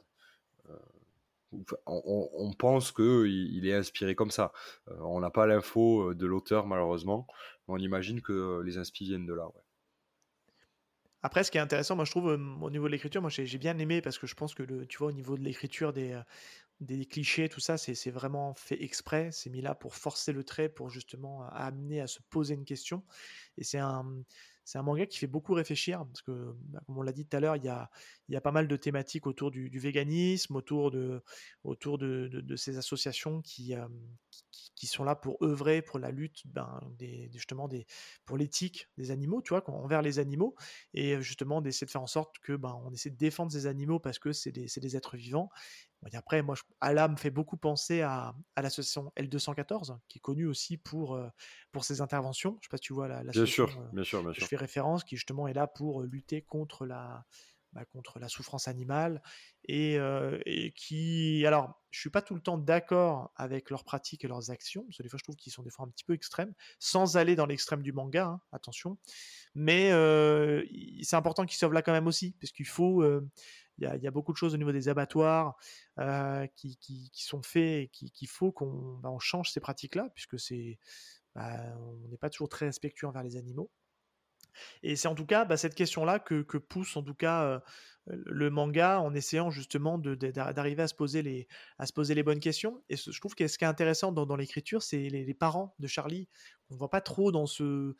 B: On, on, pense qu'il il est inspiré comme ça. on n'a pas l'info de l'auteur malheureusement. On imagine que les inspi viennent de là. Ouais.
A: Après, ce qui est intéressant, moi je trouve au niveau de l'écriture, moi j'ai bien aimé parce que je pense que tu vois, au niveau de l'écriture des, des clichés, tout ça, c'est vraiment fait exprès. C'est mis là pour forcer le trait, pour justement amener à se poser une question. Et c'est un, c'est un manga qui fait beaucoup réfléchir, parce que, bah, comme on l'a dit tout à l'heure, il y a, pas mal de thématiques autour du, véganisme, autour de, ces associations qui, qui, sont là pour œuvrer pour la lutte, ben, justement, pour l'éthique des animaux, tu vois, envers les animaux, et justement d'essayer de faire en sorte que ben, essaie de défendre ces animaux parce que c'est des, êtres vivants, après, moi, Ala me fait beaucoup penser à, l'association L214, qui est connue aussi pour, euh, pour ses interventions. Je ne sais pas si tu vois la,
B: bien sûr, euh, bien sûr, bien sûr.
A: Je fais référence, qui justement est là pour euh, lutter contre la, bah, contre la souffrance animale et, et, qui, alors, je suis pas tout le temps d'accord avec leurs pratiques et leurs actions, parce que des fois je trouve qu'ils sont des fois un petit peu extrêmes, sans aller dans l'extrême du manga, hein, attention. Mais c'est important qu'ils sauvent là quand même aussi, parce qu'il faut, il y, a beaucoup de choses au niveau des abattoirs euh, qui, sont faits et qu'il faut qu'on bah, change ces pratiques-là, puisque c'est, bah, on n'est pas toujours très respectueux envers les animaux. Et c'est en tout cas bah, cette question-là que, pousse en tout cas euh, le manga en essayant justement d'arriver à, se poser les, bonnes questions. Et je trouve que ce qui est intéressant dans, l'écriture, c'est les, parents de Charlie, qu'on ne voit pas trop dans ce,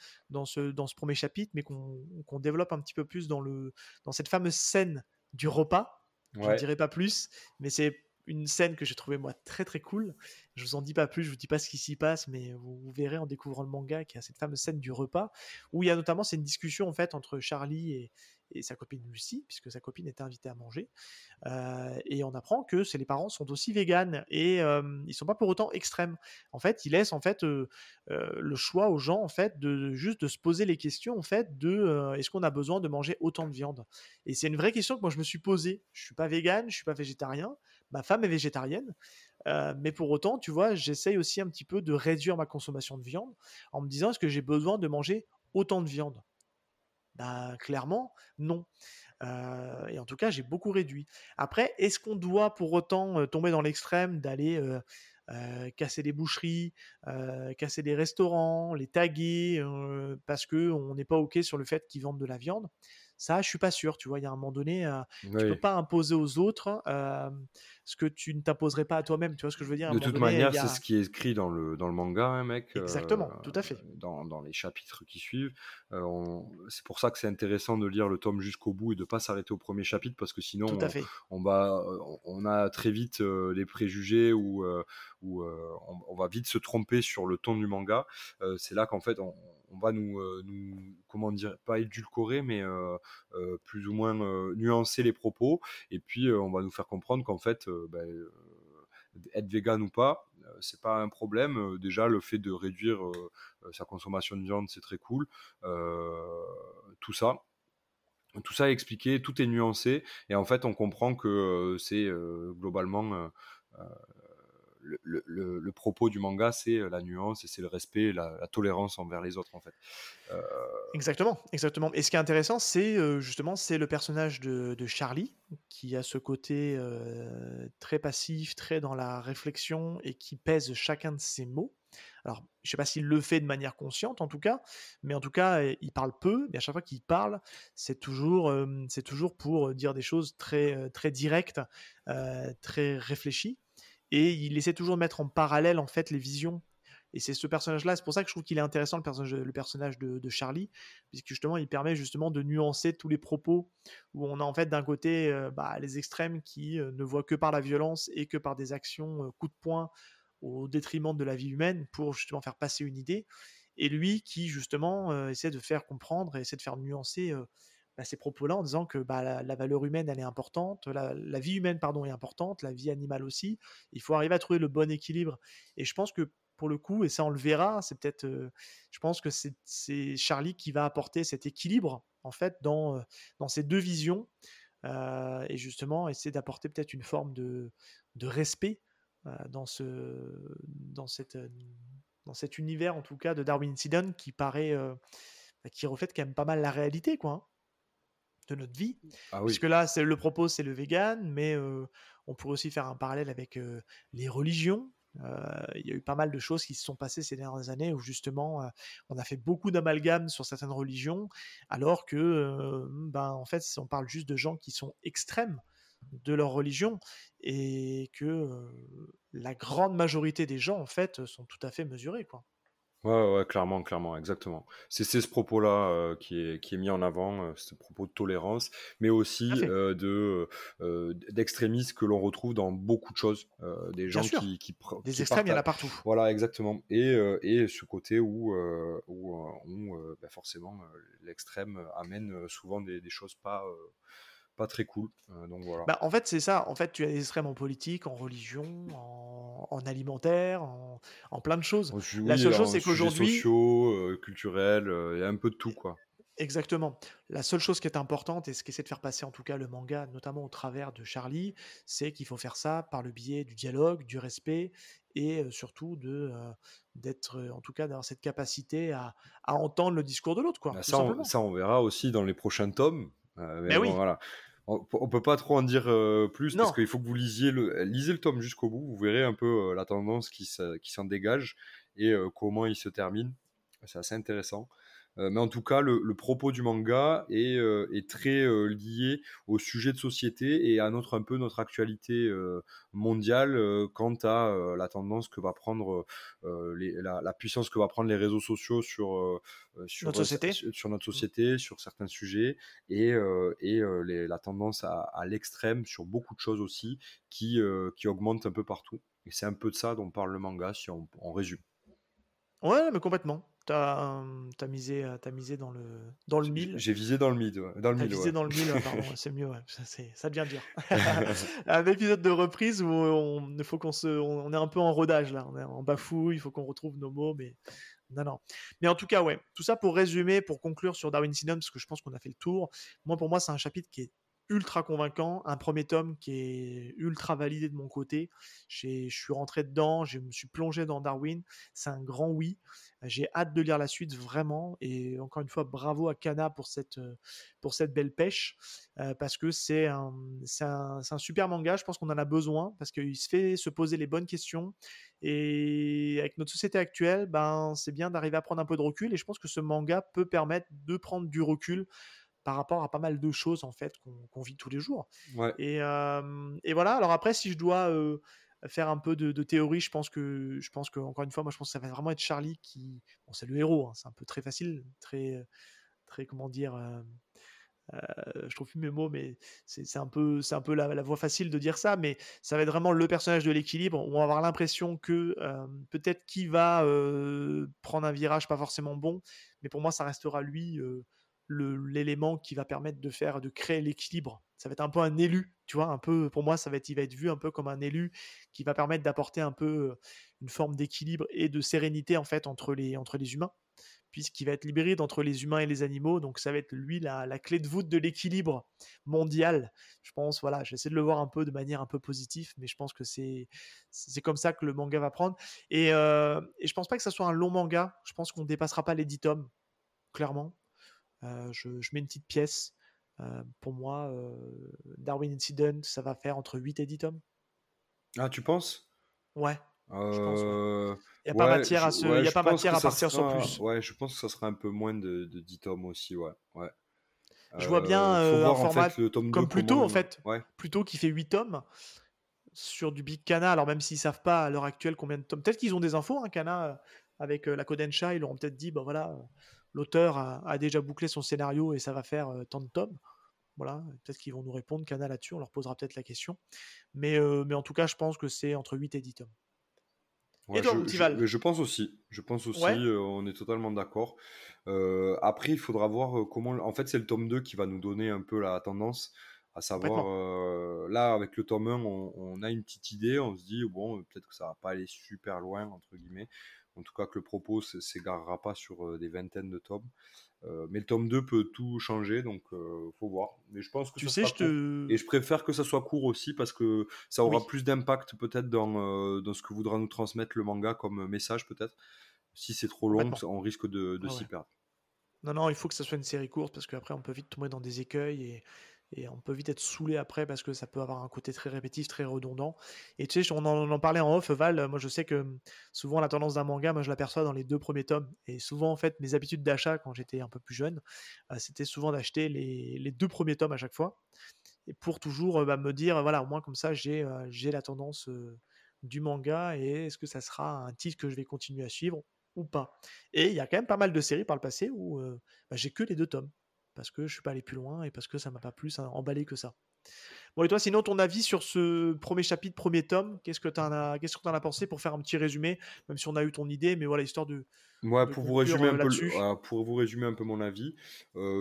A: premier chapitre, mais qu'on développe un petit peu plus dans cette fameuse scène du repas. Je ne dirai pas plus, mais c'est une scène que j'ai trouvé moi très très cool. Je vous en dis pas plus, je vous dis pas ce qui s'y passe, mais vous, verrez en découvrant le manga qu'il y a cette fameuse scène du repas où il y a notamment c'est une discussion en fait entre Charlie et, sa copine Lucie, puisque sa copine est invitée à manger. Euh, et on apprend que les parents sont aussi véganes et euh, ils sont pas pour autant extrêmes. En fait, ils laissent en fait euh, le choix aux gens en fait de juste de se poser les questions en fait de est-ce qu'on a besoin de manger autant de viande? Et c'est une vraie question que moi je me suis posée. Je suis pas végane, je suis pas végétarien. Ma femme est végétarienne. mais pour autant, tu vois, j'essaye aussi un petit peu de réduire ma consommation de viande en me disant est-ce que j'ai besoin de manger autant de viande? Bah, clairement, non. et en tout cas, j'ai beaucoup réduit. Après, est-ce qu'on doit pour autant tomber dans l'extrême d'aller casser des boucheries, casser des restaurants, les taguer parce qu'on n'est pas OK sur le fait qu'ils vendent de la viande? Ça, je suis pas sûr. Tu vois, il y a un moment donné, euh, tu peux pas imposer aux autres euh, ce que tu ne t'imposerais pas à toi-même. Tu vois ce que je veux dire?
B: De toute manière, c'est ce qui est écrit dans le, dans le manga, hein, mec.
A: Exactement, tout à fait.
B: Euh, dans, dans, les chapitres qui suivent. c'est pour ça que c'est intéressant de lire le tome jusqu'au bout et de pas s'arrêter au premier chapitre parce que sinon, on, on, va, on a très vite les préjugés ou, ou on, on, va vite se tromper sur le ton du manga. c'est là qu'en fait, on on va nous, euh, nous, comment dire, pas édulcorer, mais euh, euh, plus ou moins nuancer les propos. Et puis, on va nous faire comprendre qu'en fait, ben, être vegan ou pas, c'est pas un problème. Déjà, le fait de réduire sa consommation de viande, c'est très cool. tout ça. Tout ça est expliqué, tout est nuancé, et en fait, on comprend que c'est globalement le, propos du manga, c'est euh, la nuance et c'est le respect, la, la, tolérance envers les autres, en fait.
A: Euh, exactement, exactement. Et ce qui est intéressant, c'est euh, justement, c'est le personnage de, Charlie, qui a ce côté très passif, très dans la réflexion et qui pèse chacun de ses mots. Alors, je ne sais pas s'il le fait de manière consciente, en tout cas, mais en tout cas, il parle peu, mais à chaque fois qu'il parle, c'est toujours, toujours pour dire des choses très, très directes, très réfléchies et il essaie toujours de mettre en parallèle en fait les visions. Et c'est ce personnage-là, c'est pour ça que je trouve qu'il est intéressant le personnage, de, Charlie, puisque justement il permet justement de nuancer tous les propos où on a en fait d'un côté euh, bah, les extrêmes qui euh, ne voient que par la violence et que par des actions euh, coup de poing au détriment de la vie humaine pour justement faire passer une idée, et lui qui justement essaie de faire comprendre et essaie de faire nuancer bah, ces propos-là en disant que bah, la, valeur humaine, elle est importante, la, vie humaine, pardon, est importante, la vie animale aussi. Il faut arriver à trouver le bon équilibre. Et je pense que pour le coup, et ça on le verra, c'est peut-être, euh, je pense que c'est Charlie qui va apporter cet équilibre en fait dans, euh, ces deux visions euh, et justement essayer d'apporter peut-être une forme de, respect dans cet univers en tout cas de Darwin Incident qui paraît bah, qui reflète quand même pas mal la réalité quoi. Hein de notre vie. Ah Puisque là, c'est le propos, c'est le vegan, mais on pourrait aussi faire un parallèle avec les religions. Il y a eu pas mal de choses qui se sont passées ces dernières années où justement on a fait beaucoup d'amalgames sur certaines religions, alors que, ben, en fait, on parle juste de gens qui sont extrêmes de leur religion et que la grande majorité des gens, en fait, sont tout à fait mesurés, quoi.
B: Ouais, ouais, clairement, clairement, exactement. C'est ce propos-là euh, qui est, qui est mis en avant, euh, ce propos de tolérance, mais aussi euh, de d'extrémistes que l'on retrouve dans beaucoup de choses, des gens qui, qui,
A: Des extrêmes, il y en a partout.
B: Voilà, exactement. Et, et ce côté où, où, où bah, forcément l'extrême amène souvent des, des choses pas pas très cool. Euh, donc voilà.
A: Bah, en fait, c'est ça. En fait, tu as des extrêmes en politique, en religion, en, alimentaire, en, plein de choses.
B: la seule chose, c'est qu'aujourd'hui. sociaux, euh, culturels, euh, il y a un peu de tout, quoi.
A: Exactement. La seule chose qui est importante et ce qu'essaie de faire passer en tout cas le manga, notamment au travers de Charlie, c'est qu'il faut faire ça par le biais du dialogue, du respect et surtout de d'être en tout cas d'avoir cette capacité à, à, entendre le discours de l'autre quoi. Bah,
B: ça, ça, on verra aussi dans les prochains tomes. mais, oui. voilà on, peut pas trop en dire euh, plus parce qu'il faut que vous lisiez le, lisez le tome jusqu'au bout. Vous verrez un peu euh, la tendance qui, s'en dégage et euh, comment il se termine. C'est assez intéressant. Euh, mais en tout cas, le, propos du manga est, euh, très euh, lié au sujet de société et à notre un peu notre actualité mondiale quant à la tendance que va prendre la, puissance que va prendre les réseaux sociaux sur sur
A: notre société,
B: sur, notre société, sur certains sujets et, et la tendance à, l'extrême sur beaucoup de choses aussi qui, qui augmente un peu partout. Et c'est un peu de ça dont parle le manga si on, on résume.
A: Ouais, mais complètement. T'as as misé, as misé dans le, dans le mille.
B: J'ai visé dans le mid. Dans le
A: mille, visé dans le mille, pardon, c'est mieux, ça, ça devient dur. un épisode de reprise où on, faut qu'on se, on, est un peu en rodage là, on est en bafouille, il faut qu'on retrouve nos mots, mais non, non. Mais en tout cas, ouais, tout ça pour résumer, pour conclure sur Darwin Sinum, parce que je pense qu'on a fait le tour. Moi, pour moi, c'est un chapitre qui est ultra convaincant, un premier tome qui est ultra validé de mon côté. Je suis rentré dedans, je me suis plongé dans Darwin, c'est un grand oui. J'ai hâte de lire la suite vraiment et encore une fois bravo à Kana pour cette pour cette belle pêche euh, parce que c'est un, un, un super manga. Je pense qu'on en a besoin parce qu'il se fait se poser les bonnes questions et avec notre société actuelle, ben c'est bien d'arriver à prendre un peu de recul et je pense que ce manga peut permettre de prendre du recul par rapport à pas mal de choses en fait qu'on vit tous les jours. Et, et, voilà. Alors après, si je dois faire un peu de, théorie, je pense que je pense que encore une fois, moi je pense que ça va vraiment être Charlie qui, bon c'est le héros, hein, c'est un peu très facile, très très comment dire. je trouve plus mes mots, mais c'est un peu, c'est un peu la, voie facile de dire ça, mais ça va être vraiment le personnage de l'équilibre. On va avoir l'impression que peut-être qui va prendre un virage pas forcément bon, mais pour moi ça restera lui l'élément qui va permettre de faire, de créer l'équilibre. Ça va être un peu un élu, tu vois, un peu, pour moi, ça va être, il va être vu un peu comme un élu qui va permettre d'apporter un peu une forme d'équilibre et de sérénité, en fait, entre les, entre les humains, puisqu'il va être l'hybride entre les humains et les animaux. Donc, ça va être lui la, la clé de voûte de l'équilibre mondial. Je pense, voilà, j'essaie de le voir un peu de manière un peu positive, mais je pense que c'est, c'est comme ça que le manga va prendre. Et, euh, et je pense pas que ça soit un long manga. Je pense qu'on dépassera pas les 10 tomes, clairement. Euh, je, mets une petite pièce. Euh, pour moi, euh, Darwin Incident, ça va faire entre 8 et 10 tomes.
B: Ah, tu penses?
A: Ouais. Il n'y a pas matière à, se... y a pas matière à partir sur plus.
B: Ouais, je pense que ça sera un peu moins de, de 10 tomes aussi, ouais. ouais.
A: Je vois bien un format comme Plutôt, en fait. Ouais. Plutôt qui fait 8 tomes sur du Big Cana. Alors, même s'ils savent pas à l'heure actuelle combien de tomes, peut-être qu'ils ont des infos, hein, Cana, avec la Kodensha, ils leur ont peut-être dit, bah voilà, l'auteur a, déjà bouclé son scénario et ça va faire euh, tant de tomes. Voilà, peut-être qu'ils vont nous répondre, Canal là-dessus, on leur posera peut-être la question. Mais, euh, mais en tout cas, je pense que c'est entre 8 et 10 tomes.
B: et toi, je, je, pense aussi. Je pense aussi, euh, on est totalement d'accord. après, il faudra voir comment. En fait, c'est le tome 2 qui va nous donner un peu la tendance. À savoir, là, avec le tome 1, on, on, a une petite idée. On se dit, bon, peut-être que ça va pas aller super loin, entre guillemets. En tout cas, que le propos ne s'égarera pas sur euh, des vingtaines de tomes. Euh, mais le tome 2 peut tout changer, donc euh, faut voir. Mais je pense que
A: tu sais, je te...
B: Et je préfère que ça soit court aussi parce que ça aura plus d'impact peut-être dans, dans, ce que voudra nous transmettre le manga comme message peut-être. Si c'est trop long, on risque de, de s'y perdre.
A: Non, non, il faut que ça soit une série courte parce qu'après on peut vite tomber dans des écueils et, et on peut vite être saoulé après parce que ça peut avoir un côté très répétitif, très redondant. Et tu sais, on en, parlait en off, Val. Moi, je sais que hum, souvent la tendance d'un manga, moi, je l'aperçois dans les deux premiers tomes. Et souvent, en fait, mes habitudes d'achat quand j'étais un peu plus jeune, euh, c'était souvent d'acheter les, deux premiers tomes à chaque fois. et pour toujours bah, me dire, voilà, au comme ça, j'ai j'ai la tendance du manga et est-ce que ça sera un titre que je vais continuer à suivre ou pas. Et il y a quand même pas mal de séries par le passé où bah, j'ai que les deux tomes parce que je suis pas allé plus loin et parce que ça m'a pas plus emballé que ça. Bon, et toi, sinon, ton avis sur ce premier chapitre, premier tome, qu'est-ce que tu en, as, qu'est-ce que en as pensé pour faire un petit résumé, même si on a eu ton idée, mais voilà, histoire de.
B: Moi, pour, vous résumer un peu, pour vous résumer un peu mon avis,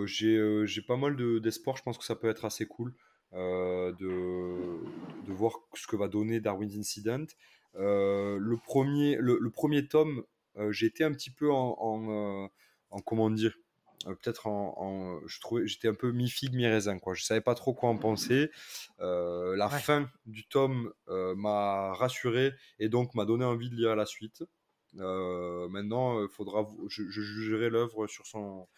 B: j'ai, j'ai pas mal de, d'espoir, je pense que ça peut être assez cool. de, de voir ce que va donner Darwin's Incident. le, premier, le, premier tome, j'ai été un petit peu en, en, en comment dire, euh, peut-être en, je trouvais j'étais un peu mi figue mi raisin quoi. Je savais pas trop quoi en penser. Euh, la fin du tome euh, m'a rassuré et donc m'a donné envie de lire la suite. Maintenant faudra je, je jugerai l'œuvre sur son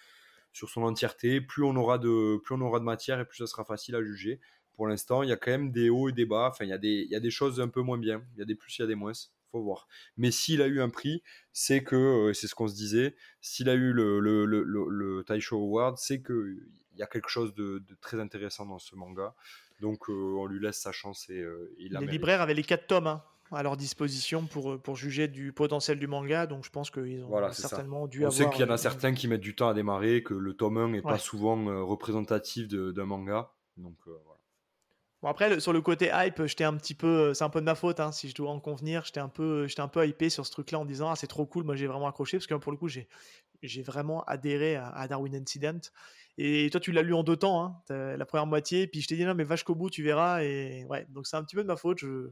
B: sur son entièreté. Plus on aura de plus on aura de matière et plus ça sera facile à juger. Pour l'instant il y a quand même des hauts et des bas. Enfin il y a des il y a des choses un peu moins bien. Il y a des plus il y a des moins faut voir. Mais s'il a eu un prix, c'est que, euh, c'est ce qu'on se disait, s'il a eu le, le, le, le, Taisho Award, c'est qu'il y a quelque chose de, très intéressant dans ce manga. Donc euh, on lui laisse sa chance et euh, il
A: Les libraires avaient les quatre tomes hein, à leur disposition pour, pour juger du potentiel du manga, donc je pense qu'ils ont certainement dû
B: avoir... On sait qu'il y en a certains qui mettent du temps à démarrer, que le tome 1 n'est pas souvent représentatif d'un manga. Donc voilà.
A: Bon après sur le côté hype, j'étais un petit peu, euh, c'est un peu de ma faute hein, si je dois en convenir. J'étais un peu, j'étais un peu hypé sur ce truc-là en disant ah c'est trop cool. Moi j'ai vraiment accroché parce que pour le coup j'ai, j'ai vraiment adhéré à, Darwin Incident. Et toi tu l'as lu en deux temps, hein, la première moitié. Puis je t'ai dit non mais vache qu'au bout tu verras. Et ouais donc c'est un petit peu de ma faute. Je,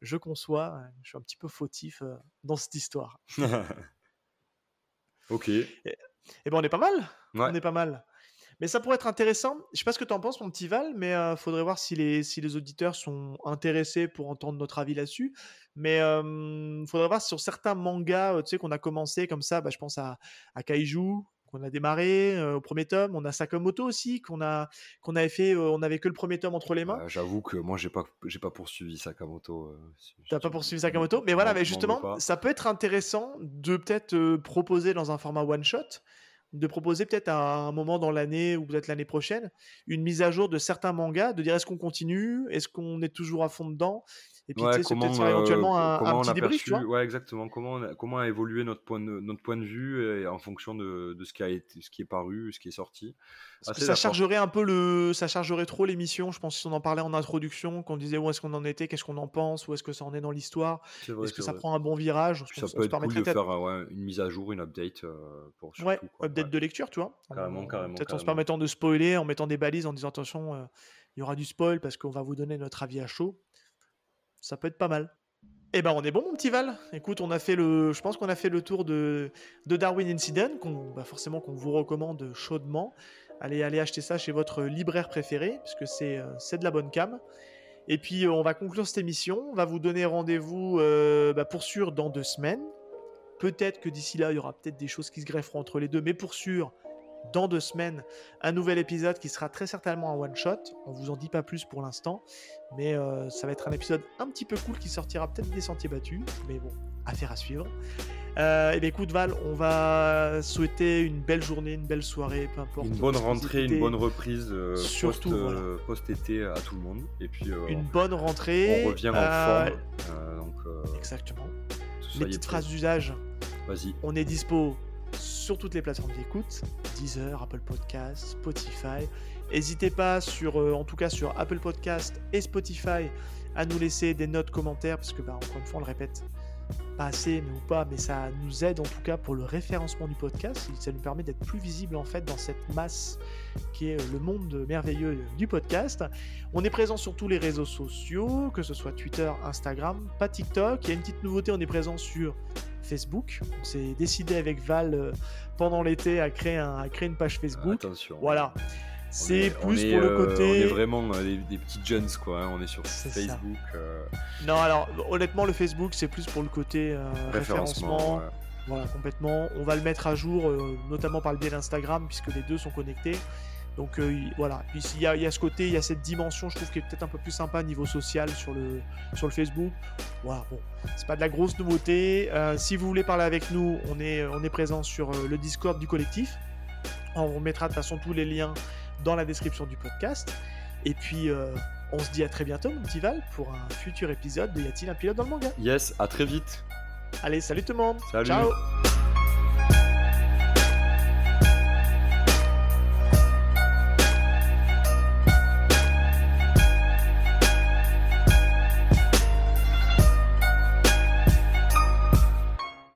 A: je conçois. Euh, je suis un petit peu fautif euh, dans cette histoire.
B: ok.
A: Et, et ben on est pas mal. On est pas mal. Mais ça pourrait être intéressant. Je sais pas ce que tu en penses, mon petit Val, mais il faudrait voir si les, si les auditeurs sont intéressés pour entendre notre avis là-dessus. Mais il faudrait voir sur certains mangas, tu sais, qu'on a commencé comme ça. Bah, je pense à, à Kaiju, qu'on a démarré au premier tome. On a Sakamoto aussi, qu'on a qu'on avait fait. on n'avait que le premier tome entre les mains.
B: Bah, j'avoue que moi, j'ai pas j'ai pas poursuivi Sakamoto.
A: Tu T'as pas poursuivi Sakamoto, mais voilà, mais justement, ça peut être intéressant de peut-être proposer dans un format one shot de proposer peut-être à un moment dans l'année ou peut-être l'année prochaine une mise à jour de certains mangas, de dire est-ce qu'on continue, est-ce qu'on est toujours à fond dedans,
B: et puis, c'est peut-être éventuellement un, un petit débrief. Tu vois ouais, exactement. Comment, comment a évolué notre point de, notre point de vue et en fonction de, de, ce, qui a été, ce qui est paru, ce qui est sorti.
A: ça chargerait un peu le, ça chargerait trop l'émission. Je pense si on en parlait en introduction, qu'on disait où est-ce qu'on en était, qu'est-ce qu'on en pense, où est-ce que ça en est dans l'histoire, est-ce que ça prend un bon virage?
B: Ça peut être cool de faire une mise à jour, une update euh, pour surtout,
A: ouais, update de lecture, tu vois.
B: Carrément, carrément.
A: Peut-être en se permettant de spoiler, en mettant des balises, en disant attention, euh, il y aura du spoil parce qu'on va vous donner notre avis à chaud ça peut être pas mal. Eh ben on est bon mon petit Val. Écoute, on a fait le, je pense qu'on a fait le tour de, Darwin Incident, qu'on, bah forcément qu'on vous recommande chaudement. Allez, allez acheter ça chez votre libraire préféré, puisque c'est, euh, c'est de la bonne cam. Et puis euh, on va conclure cette émission. On va vous donner rendez-vous euh, bah, pour sûr dans deux semaines. Peut-être que d'ici là il y aura peut-être des choses qui se grefferont entre les deux, mais pour sûr dans deux semaines un nouvel épisode qui sera très certainement un one shot. On vous en dit pas plus pour l'instant, mais euh, ça va être un épisode un petit peu cool qui sortira peut-être des sentiers battus, mais bon, affaire à suivre. Euh, et bien écoute Val, on va souhaiter une belle journée, une belle soirée, peu importe.
B: Une bonne rentrée, une bonne reprise euh, surtout post-été à tout le monde. Et puis
A: une bonne rentrée.
B: On revient en forme. donc,
A: Exactement. Les petites phrases d'usage.
B: Vas-y.
A: On est dispo sur toutes les plateformes d'écoute, Deezer, Apple Podcast, Spotify. N'hésitez pas sur, euh, en tout cas sur Apple Podcast et Spotify, à nous laisser des notes, commentaires, parce que bah, encore une fois, on le répète, pas assez, mais ou pas, mais ça nous aide en tout cas pour le référencement du podcast. Ça nous permet d'être plus visible en fait dans cette masse qui est euh, le monde merveilleux du podcast. On est présent sur tous les réseaux sociaux, que ce soit Twitter, Instagram, pas TikTok. Il y a une petite nouveauté, on est présent sur Facebook. On s'est décidé avec Val euh, pendant l'été à créer, un, à créer une page Facebook.
B: Attention.
A: Voilà. C'est plus pour le côté.
B: on est vraiment euh, des, petits jeunes, quoi. Hein. On est sur Facebook. Euh.
A: Non, alors honnêtement, le Facebook, c'est plus pour le côté référencement. Voilà, complètement. On va le mettre à jour, notamment par le biais d'Instagram, puisque les deux sont connectés. Donc euh, voilà, puis il y, a, ce côté, il y a cette dimension, je trouve, qui est peut-être un peu plus sympa niveau social sur le, sur le Facebook. Voilà, bon, c'est pas de la grosse nouveauté. Euh, si vous voulez parler avec nous, on est, on est présent sur euh, le Discord du collectif. On vous mettra de toute façon tous les liens dans la description du podcast. Et puis, euh, on se dit à très bientôt, mon petit Val, pour un futur épisode de Y a-t-il un pilote dans le manga?
B: Yes, à très vite.
A: Allez, salut tout le monde
B: Salut.
A: Ciao